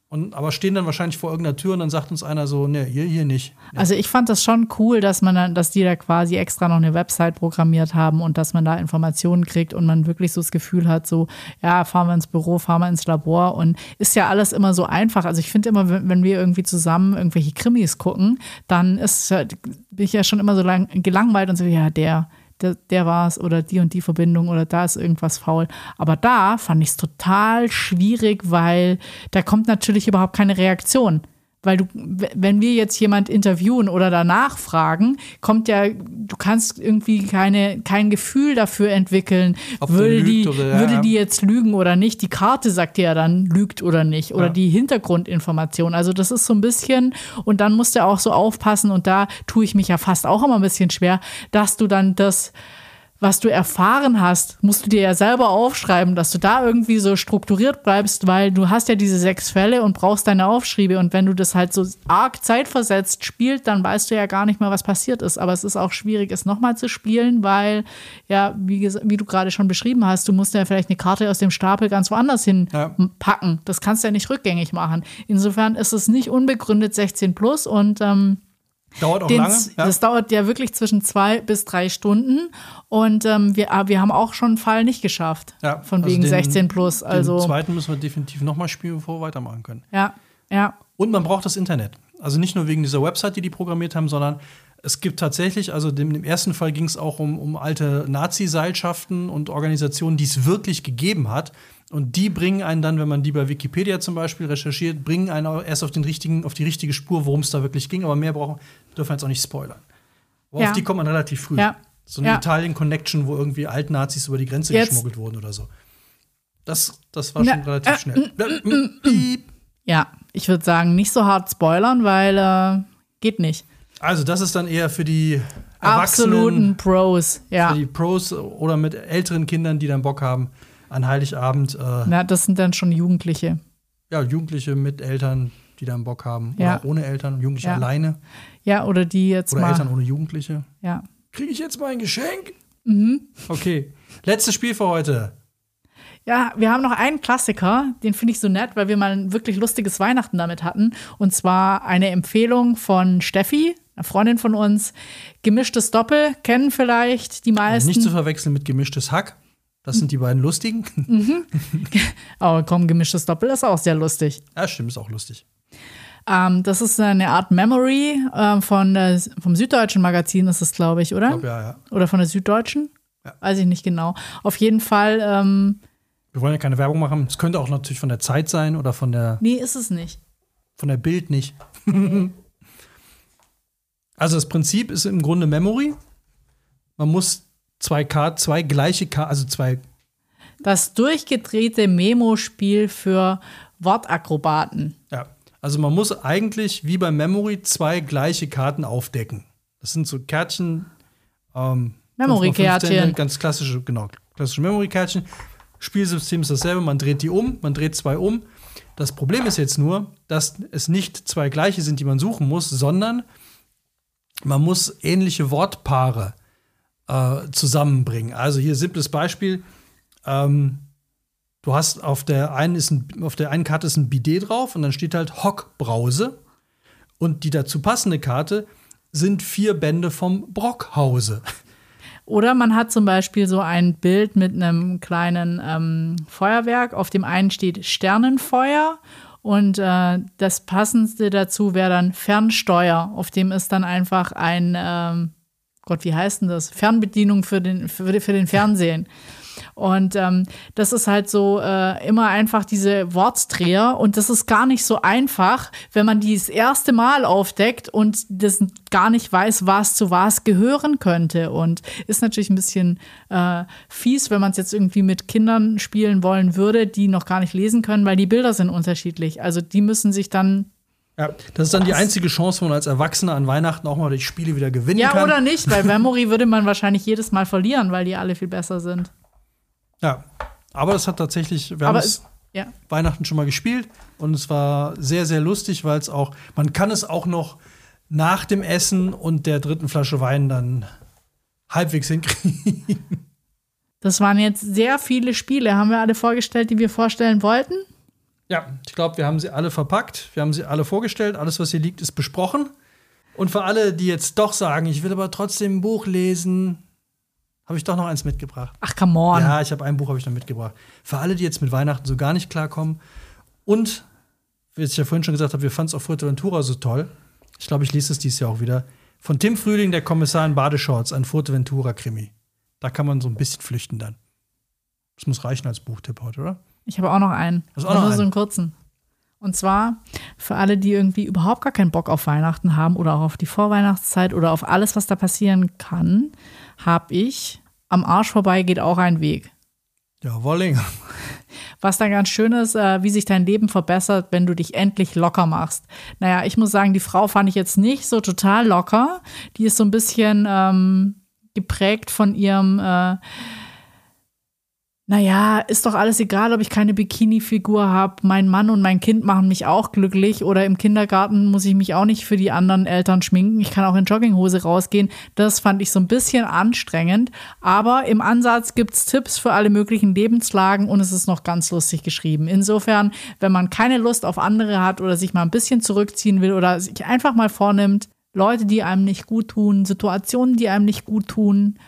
Und, aber stehen dann wahrscheinlich vor irgendeiner Tür und dann sagt uns einer so, ne, hier, hier nicht. Ja. Also ich fand das schon cool, dass man dann, dass die da quasi extra noch eine Website programmiert haben und dass man da Informationen kriegt und man wirklich so das Gefühl hat, so, ja, fahren wir ins Büro, fahren wir ins Labor und ist ja alles immer so einfach. Also ich finde immer, wenn wir irgendwie zusammen irgendwelche Krimis gucken, dann ist, bin ich ja schon immer so lang, gelangweilt und so, ja, der, der, der war es oder die und die Verbindung oder da ist irgendwas faul. Aber da fand ich es total schwierig, weil da kommt natürlich überhaupt keine Reaktion. Weil du, wenn wir jetzt jemand interviewen oder danach fragen, kommt ja, du kannst irgendwie keine, kein Gefühl dafür entwickeln, Ob würde die, oder, würde die jetzt lügen oder nicht. Die Karte sagt dir ja dann, lügt oder nicht. Oder ja. die Hintergrundinformation. Also das ist so ein bisschen, und dann musst du auch so aufpassen, und da tue ich mich ja fast auch immer ein bisschen schwer, dass du dann das was du erfahren hast, musst du dir ja selber aufschreiben, dass du da irgendwie so strukturiert bleibst, weil du hast ja diese sechs Fälle und brauchst deine Aufschriebe. Und wenn du das halt so arg zeitversetzt spielst, dann weißt du ja gar nicht mehr, was passiert ist. Aber es ist auch schwierig, es nochmal zu spielen, weil, ja, wie, wie du gerade schon beschrieben hast, du musst ja vielleicht eine Karte aus dem Stapel ganz woanders hinpacken. Ja. Das kannst du ja nicht rückgängig machen. Insofern ist es nicht unbegründet 16 plus und ähm, Dauert auch lange. Ja. Das dauert ja wirklich zwischen zwei bis drei Stunden. Und ähm, wir, ah, wir haben auch schon einen Fall nicht geschafft. Ja, von also wegen den, 16 plus. Also den zweiten müssen wir definitiv nochmal spielen, bevor wir weitermachen können. Ja, ja. Und man braucht das Internet. Also nicht nur wegen dieser Website, die die programmiert haben, sondern es gibt tatsächlich, also dem, im ersten Fall ging es auch um, um alte Nazi-Seilschaften und Organisationen, die es wirklich gegeben hat. Und die bringen einen dann, wenn man die bei Wikipedia zum Beispiel recherchiert, bringen einen erst auf, den richtigen, auf die richtige Spur, worum es da wirklich ging. Aber mehr brauchen, dürfen wir jetzt auch nicht spoilern. Ja. auf die kommt man relativ früh. Ja. So eine ja. Italien-Connection, wo irgendwie Altnazis über die Grenze jetzt. geschmuggelt wurden oder so. Das, das war schon Na, relativ äh, schnell. Äh, ja, ich würde sagen, nicht so hart spoilern, weil äh, geht nicht. Also, das ist dann eher für die Erwachsenen. Absoluten Pros, ja. Für die Pros oder mit älteren Kindern, die dann Bock haben an Heiligabend. Äh, Na, das sind dann schon Jugendliche. Ja, Jugendliche mit Eltern, die dann Bock haben. Ja. Oder ohne Eltern, Jugendliche ja. alleine. Ja, oder die jetzt oder mal. Eltern ohne Jugendliche. Ja. Kriege ich jetzt mal ein Geschenk? Mhm. Okay. Letztes Spiel für heute. Ja, wir haben noch einen Klassiker, den finde ich so nett, weil wir mal ein wirklich lustiges Weihnachten damit hatten. Und zwar eine Empfehlung von Steffi, eine Freundin von uns. Gemischtes Doppel, kennen vielleicht die meisten. Nicht zu verwechseln mit gemischtes Hack. Das sind die beiden lustigen. [LAUGHS] Aber komm, gemischtes Doppel ist auch sehr lustig. Ja, stimmt, ist auch lustig. Ähm, das ist eine Art Memory ähm, von, äh, vom Süddeutschen Magazin, ist es, glaube ich, oder? Ich glaub, ja, ja. Oder von der Süddeutschen? Ja. Weiß ich nicht genau. Auf jeden Fall, ähm, Wir wollen ja keine Werbung machen. Es könnte auch natürlich von der Zeit sein oder von der, nee, ist es nicht. von der Bild nicht. [LAUGHS] also das Prinzip ist im Grunde Memory. Man muss zwei Karten, zwei gleiche Karten, also zwei Das durchgedrehte Memo-Spiel für Wortakrobaten. Ja, also man muss eigentlich wie beim Memory zwei gleiche Karten aufdecken. Das sind so Kärtchen. Ähm, Memory-Kärtchen. 5x15, Ganz klassische, genau, klassische Memory-Kärtchen. Spielsystem ist dasselbe, man dreht die um, man dreht zwei um. Das Problem ist jetzt nur, dass es nicht zwei gleiche sind, die man suchen muss, sondern man muss ähnliche Wortpaare äh, zusammenbringen. Also hier simples Beispiel. Ähm, du hast auf der einen ist ein, auf der einen Karte ist ein Bidet drauf und dann steht halt Hockbrause und die dazu passende Karte sind vier Bände vom Brockhause. Oder man hat zum Beispiel so ein Bild mit einem kleinen ähm, Feuerwerk. Auf dem einen steht Sternenfeuer und äh, das passendste dazu wäre dann Fernsteuer. Auf dem ist dann einfach ein, ähm, Gott, wie heißt denn das? Fernbedienung für den, für, für den Fernsehen. Und ähm, das ist halt so äh, immer einfach diese Wortdreher. Und das ist gar nicht so einfach, wenn man die das erste Mal aufdeckt und das gar nicht weiß, was zu was gehören könnte. Und ist natürlich ein bisschen äh, fies, wenn man es jetzt irgendwie mit Kindern spielen wollen würde, die noch gar nicht lesen können, weil die Bilder sind unterschiedlich. Also die müssen sich dann Ja, das ist dann die Was? einzige Chance, wo man als Erwachsener an Weihnachten auch mal die Spiele wieder gewinnen Ja, kann. oder nicht, weil Memory würde man wahrscheinlich jedes Mal verlieren, weil die alle viel besser sind. Ja, aber es hat tatsächlich, wir haben es, ja. Weihnachten schon mal gespielt und es war sehr, sehr lustig, weil es auch, man kann es auch noch nach dem Essen und der dritten Flasche Wein dann halbwegs hinkriegen. [LAUGHS] Das waren jetzt sehr viele Spiele. Haben wir alle vorgestellt, die wir vorstellen wollten? Ja, ich glaube, wir haben sie alle verpackt, wir haben sie alle vorgestellt, alles, was hier liegt, ist besprochen. Und für alle, die jetzt doch sagen, ich will aber trotzdem ein Buch lesen, habe ich doch noch eins mitgebracht. Ach, come on. Ja, ich habe ein Buch habe ich noch mitgebracht. Für alle, die jetzt mit Weihnachten so gar nicht klarkommen und wie ich ja vorhin schon gesagt habe, wir fanden es auf Fuerteventura so toll. Ich glaube, ich lese es dieses Jahr auch wieder. Von Tim Frühling, der Kommissar in Badeshorts, ein Fuerteventura-Krimi. Da kann man so ein bisschen flüchten dann. Das muss reichen als Buchtipp heute, oder? Ich habe auch noch einen. Auch noch nur so einen? einen kurzen. Und zwar für alle, die irgendwie überhaupt gar keinen Bock auf Weihnachten haben oder auch auf die Vorweihnachtszeit oder auf alles, was da passieren kann, habe ich am Arsch vorbei geht auch ein Weg. Ja, Wolling. Was dann ganz schön ist, äh, wie sich dein Leben verbessert, wenn du dich endlich locker machst. Naja, ich muss sagen, die Frau fand ich jetzt nicht so total locker. Die ist so ein bisschen ähm, geprägt von ihrem, äh, naja, ist doch alles egal, ob ich keine Bikini-Figur habe. Mein Mann und mein Kind machen mich auch glücklich. Oder im Kindergarten muss ich mich auch nicht für die anderen Eltern schminken. Ich kann auch in Jogginghose rausgehen. Das fand ich so ein bisschen anstrengend. Aber im Ansatz gibt's Tipps für alle möglichen Lebenslagen und es ist noch ganz lustig geschrieben. Insofern, wenn man keine Lust auf andere hat oder sich mal ein bisschen zurückziehen will oder sich einfach mal vornimmt, Leute, die einem nicht gut tun, Situationen, die einem nicht gut tun,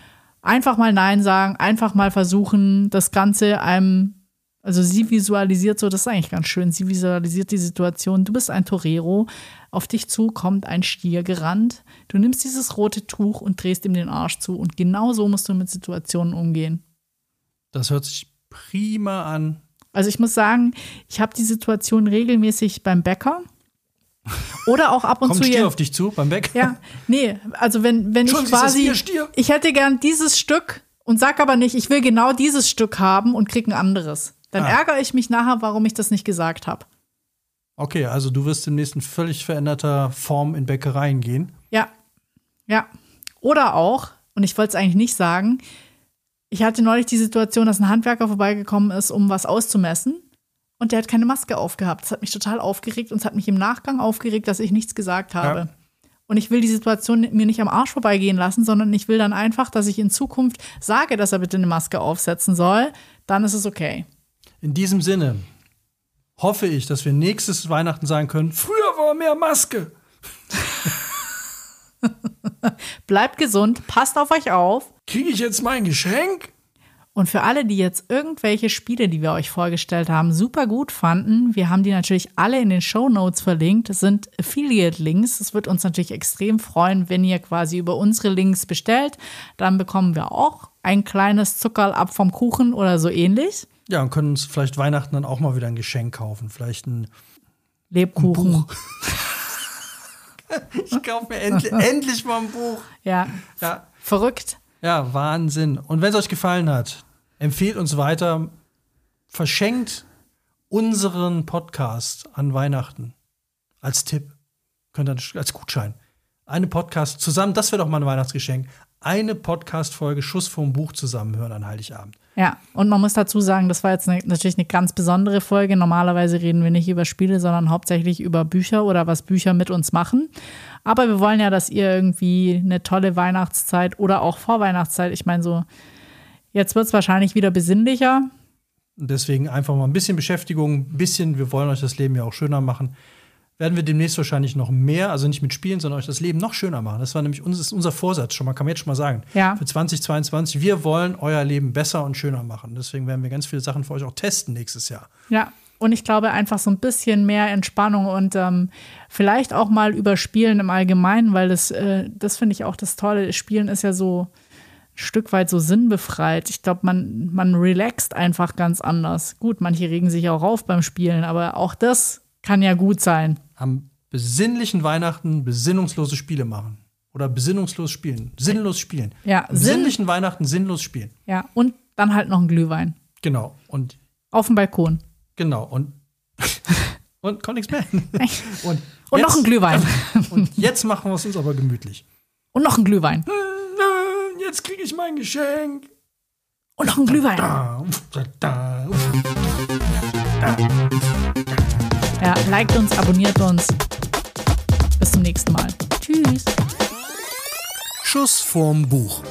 einfach mal Nein sagen, einfach mal versuchen, das Ganze einem, also sie visualisiert so, das ist eigentlich ganz schön, sie visualisiert die Situation, du bist ein Torero, auf dich zu kommt ein Stier gerannt, du nimmst dieses rote Tuch und drehst ihm den Arsch zu und genau so musst du mit Situationen umgehen. Das hört sich prima an. Also ich muss sagen, ich habe die Situation regelmäßig beim Bäcker oder auch ab und Kommt zu Stier hier- auf dich zu beim Weg? Ja, nee, also wenn, wenn ich quasi, Stier, Stier. ich hätte gern dieses Stück und sag aber nicht, ich will genau dieses Stück haben und krieg ein anderes. Dann Ah. ärgere ich mich nachher, warum ich das nicht gesagt habe. Okay, also du wirst demnächst in völlig veränderter Form in Bäckereien gehen. Ja, ja. Oder auch, und ich wollte es eigentlich nicht sagen, ich hatte neulich die Situation, dass ein Handwerker vorbeigekommen ist, um was auszumessen. Und der hat keine Maske aufgehabt. Das hat mich total aufgeregt und es hat mich im Nachgang aufgeregt, dass ich nichts gesagt habe. Ja. Und ich will die Situation mir nicht am Arsch vorbeigehen lassen, sondern ich will dann einfach, dass ich in Zukunft sage, dass er bitte eine Maske aufsetzen soll. Dann ist es okay. In diesem Sinne hoffe ich, dass wir nächstes Weihnachten sagen können, früher war mehr Maske. [LAUGHS] Bleibt gesund, passt auf euch auf. Kriege ich jetzt mein Geschenk? Und für alle, die jetzt irgendwelche Spiele, die wir euch vorgestellt haben, super gut fanden, wir haben die natürlich alle in den Show Notes verlinkt. Das sind Affiliate-Links. Es wird uns natürlich extrem freuen, wenn ihr quasi über unsere Links bestellt. Dann bekommen wir auch ein kleines Zuckerl ab vom Kuchen oder so ähnlich. Ja, und können uns vielleicht Weihnachten dann auch mal wieder ein Geschenk kaufen. Vielleicht ein Lebkuchen. Buch. [LAUGHS] ich kaufe mir endlich, [LAUGHS] endlich mal ein Buch. Ja. Ja. Verrückt. Ja, Wahnsinn. Und wenn es euch gefallen hat, empfehlt uns weiter, verschenkt unseren Podcast an Weihnachten als Tipp. Könnt ihr als Gutschein. Eine Podcast zusammen, das wäre doch mal ein Weihnachtsgeschenk. Eine Podcast-Folge Schuss vom Buch zusammenhören an Heiligabend. Ja, und man muss dazu sagen, das war jetzt eine, natürlich eine ganz besondere Folge. Normalerweise reden wir nicht über Spiele, sondern hauptsächlich über Bücher oder was Bücher mit uns machen. Aber wir wollen ja, dass ihr irgendwie eine tolle Weihnachtszeit oder auch Vorweihnachtszeit, ich meine so, jetzt wird es wahrscheinlich wieder besinnlicher. Deswegen einfach mal ein bisschen Beschäftigung, ein bisschen, wir wollen euch das Leben ja auch schöner machen. Werden wir demnächst wahrscheinlich noch mehr, also nicht mit Spielen, sondern euch das Leben noch schöner machen. Das war nämlich uns, ist unser Vorsatz schon mal, kann man jetzt schon mal sagen. Ja. Für 2022. Wir wollen euer Leben besser und schöner machen. Deswegen werden wir ganz viele Sachen für euch auch testen nächstes Jahr. Ja, und ich glaube einfach so ein bisschen mehr Entspannung und ähm, vielleicht auch mal über Spielen im Allgemeinen, weil das, äh, das finde ich auch das Tolle. Spielen ist ja so Stück weit so sinnbefreit. Ich glaube, man, man relaxt einfach ganz anders. Gut, manche regen sich auch auf beim Spielen, aber auch das kann ja gut sein. Am besinnlichen Weihnachten besinnungslose Spiele machen. Oder besinnungslos spielen. Sinnlos spielen. Ja, Am besinnlichen Weihnachten sinnlos spielen. Ja, und dann halt noch ein Glühwein. Genau. Und Auf dem Balkon. genau. Und, [LAUGHS] und kommt nichts mehr. [LAUGHS] Und, Und jetzt- noch ein Glühwein. [LAUGHS] Und jetzt machen wir es uns aber gemütlich. Und noch ein Glühwein. Jetzt kriege ich mein Geschenk. Und noch ein Glühwein. Ja, liked uns, abonniert uns. Bis zum nächsten Mal. Tschüss. Schuss vorm Buch.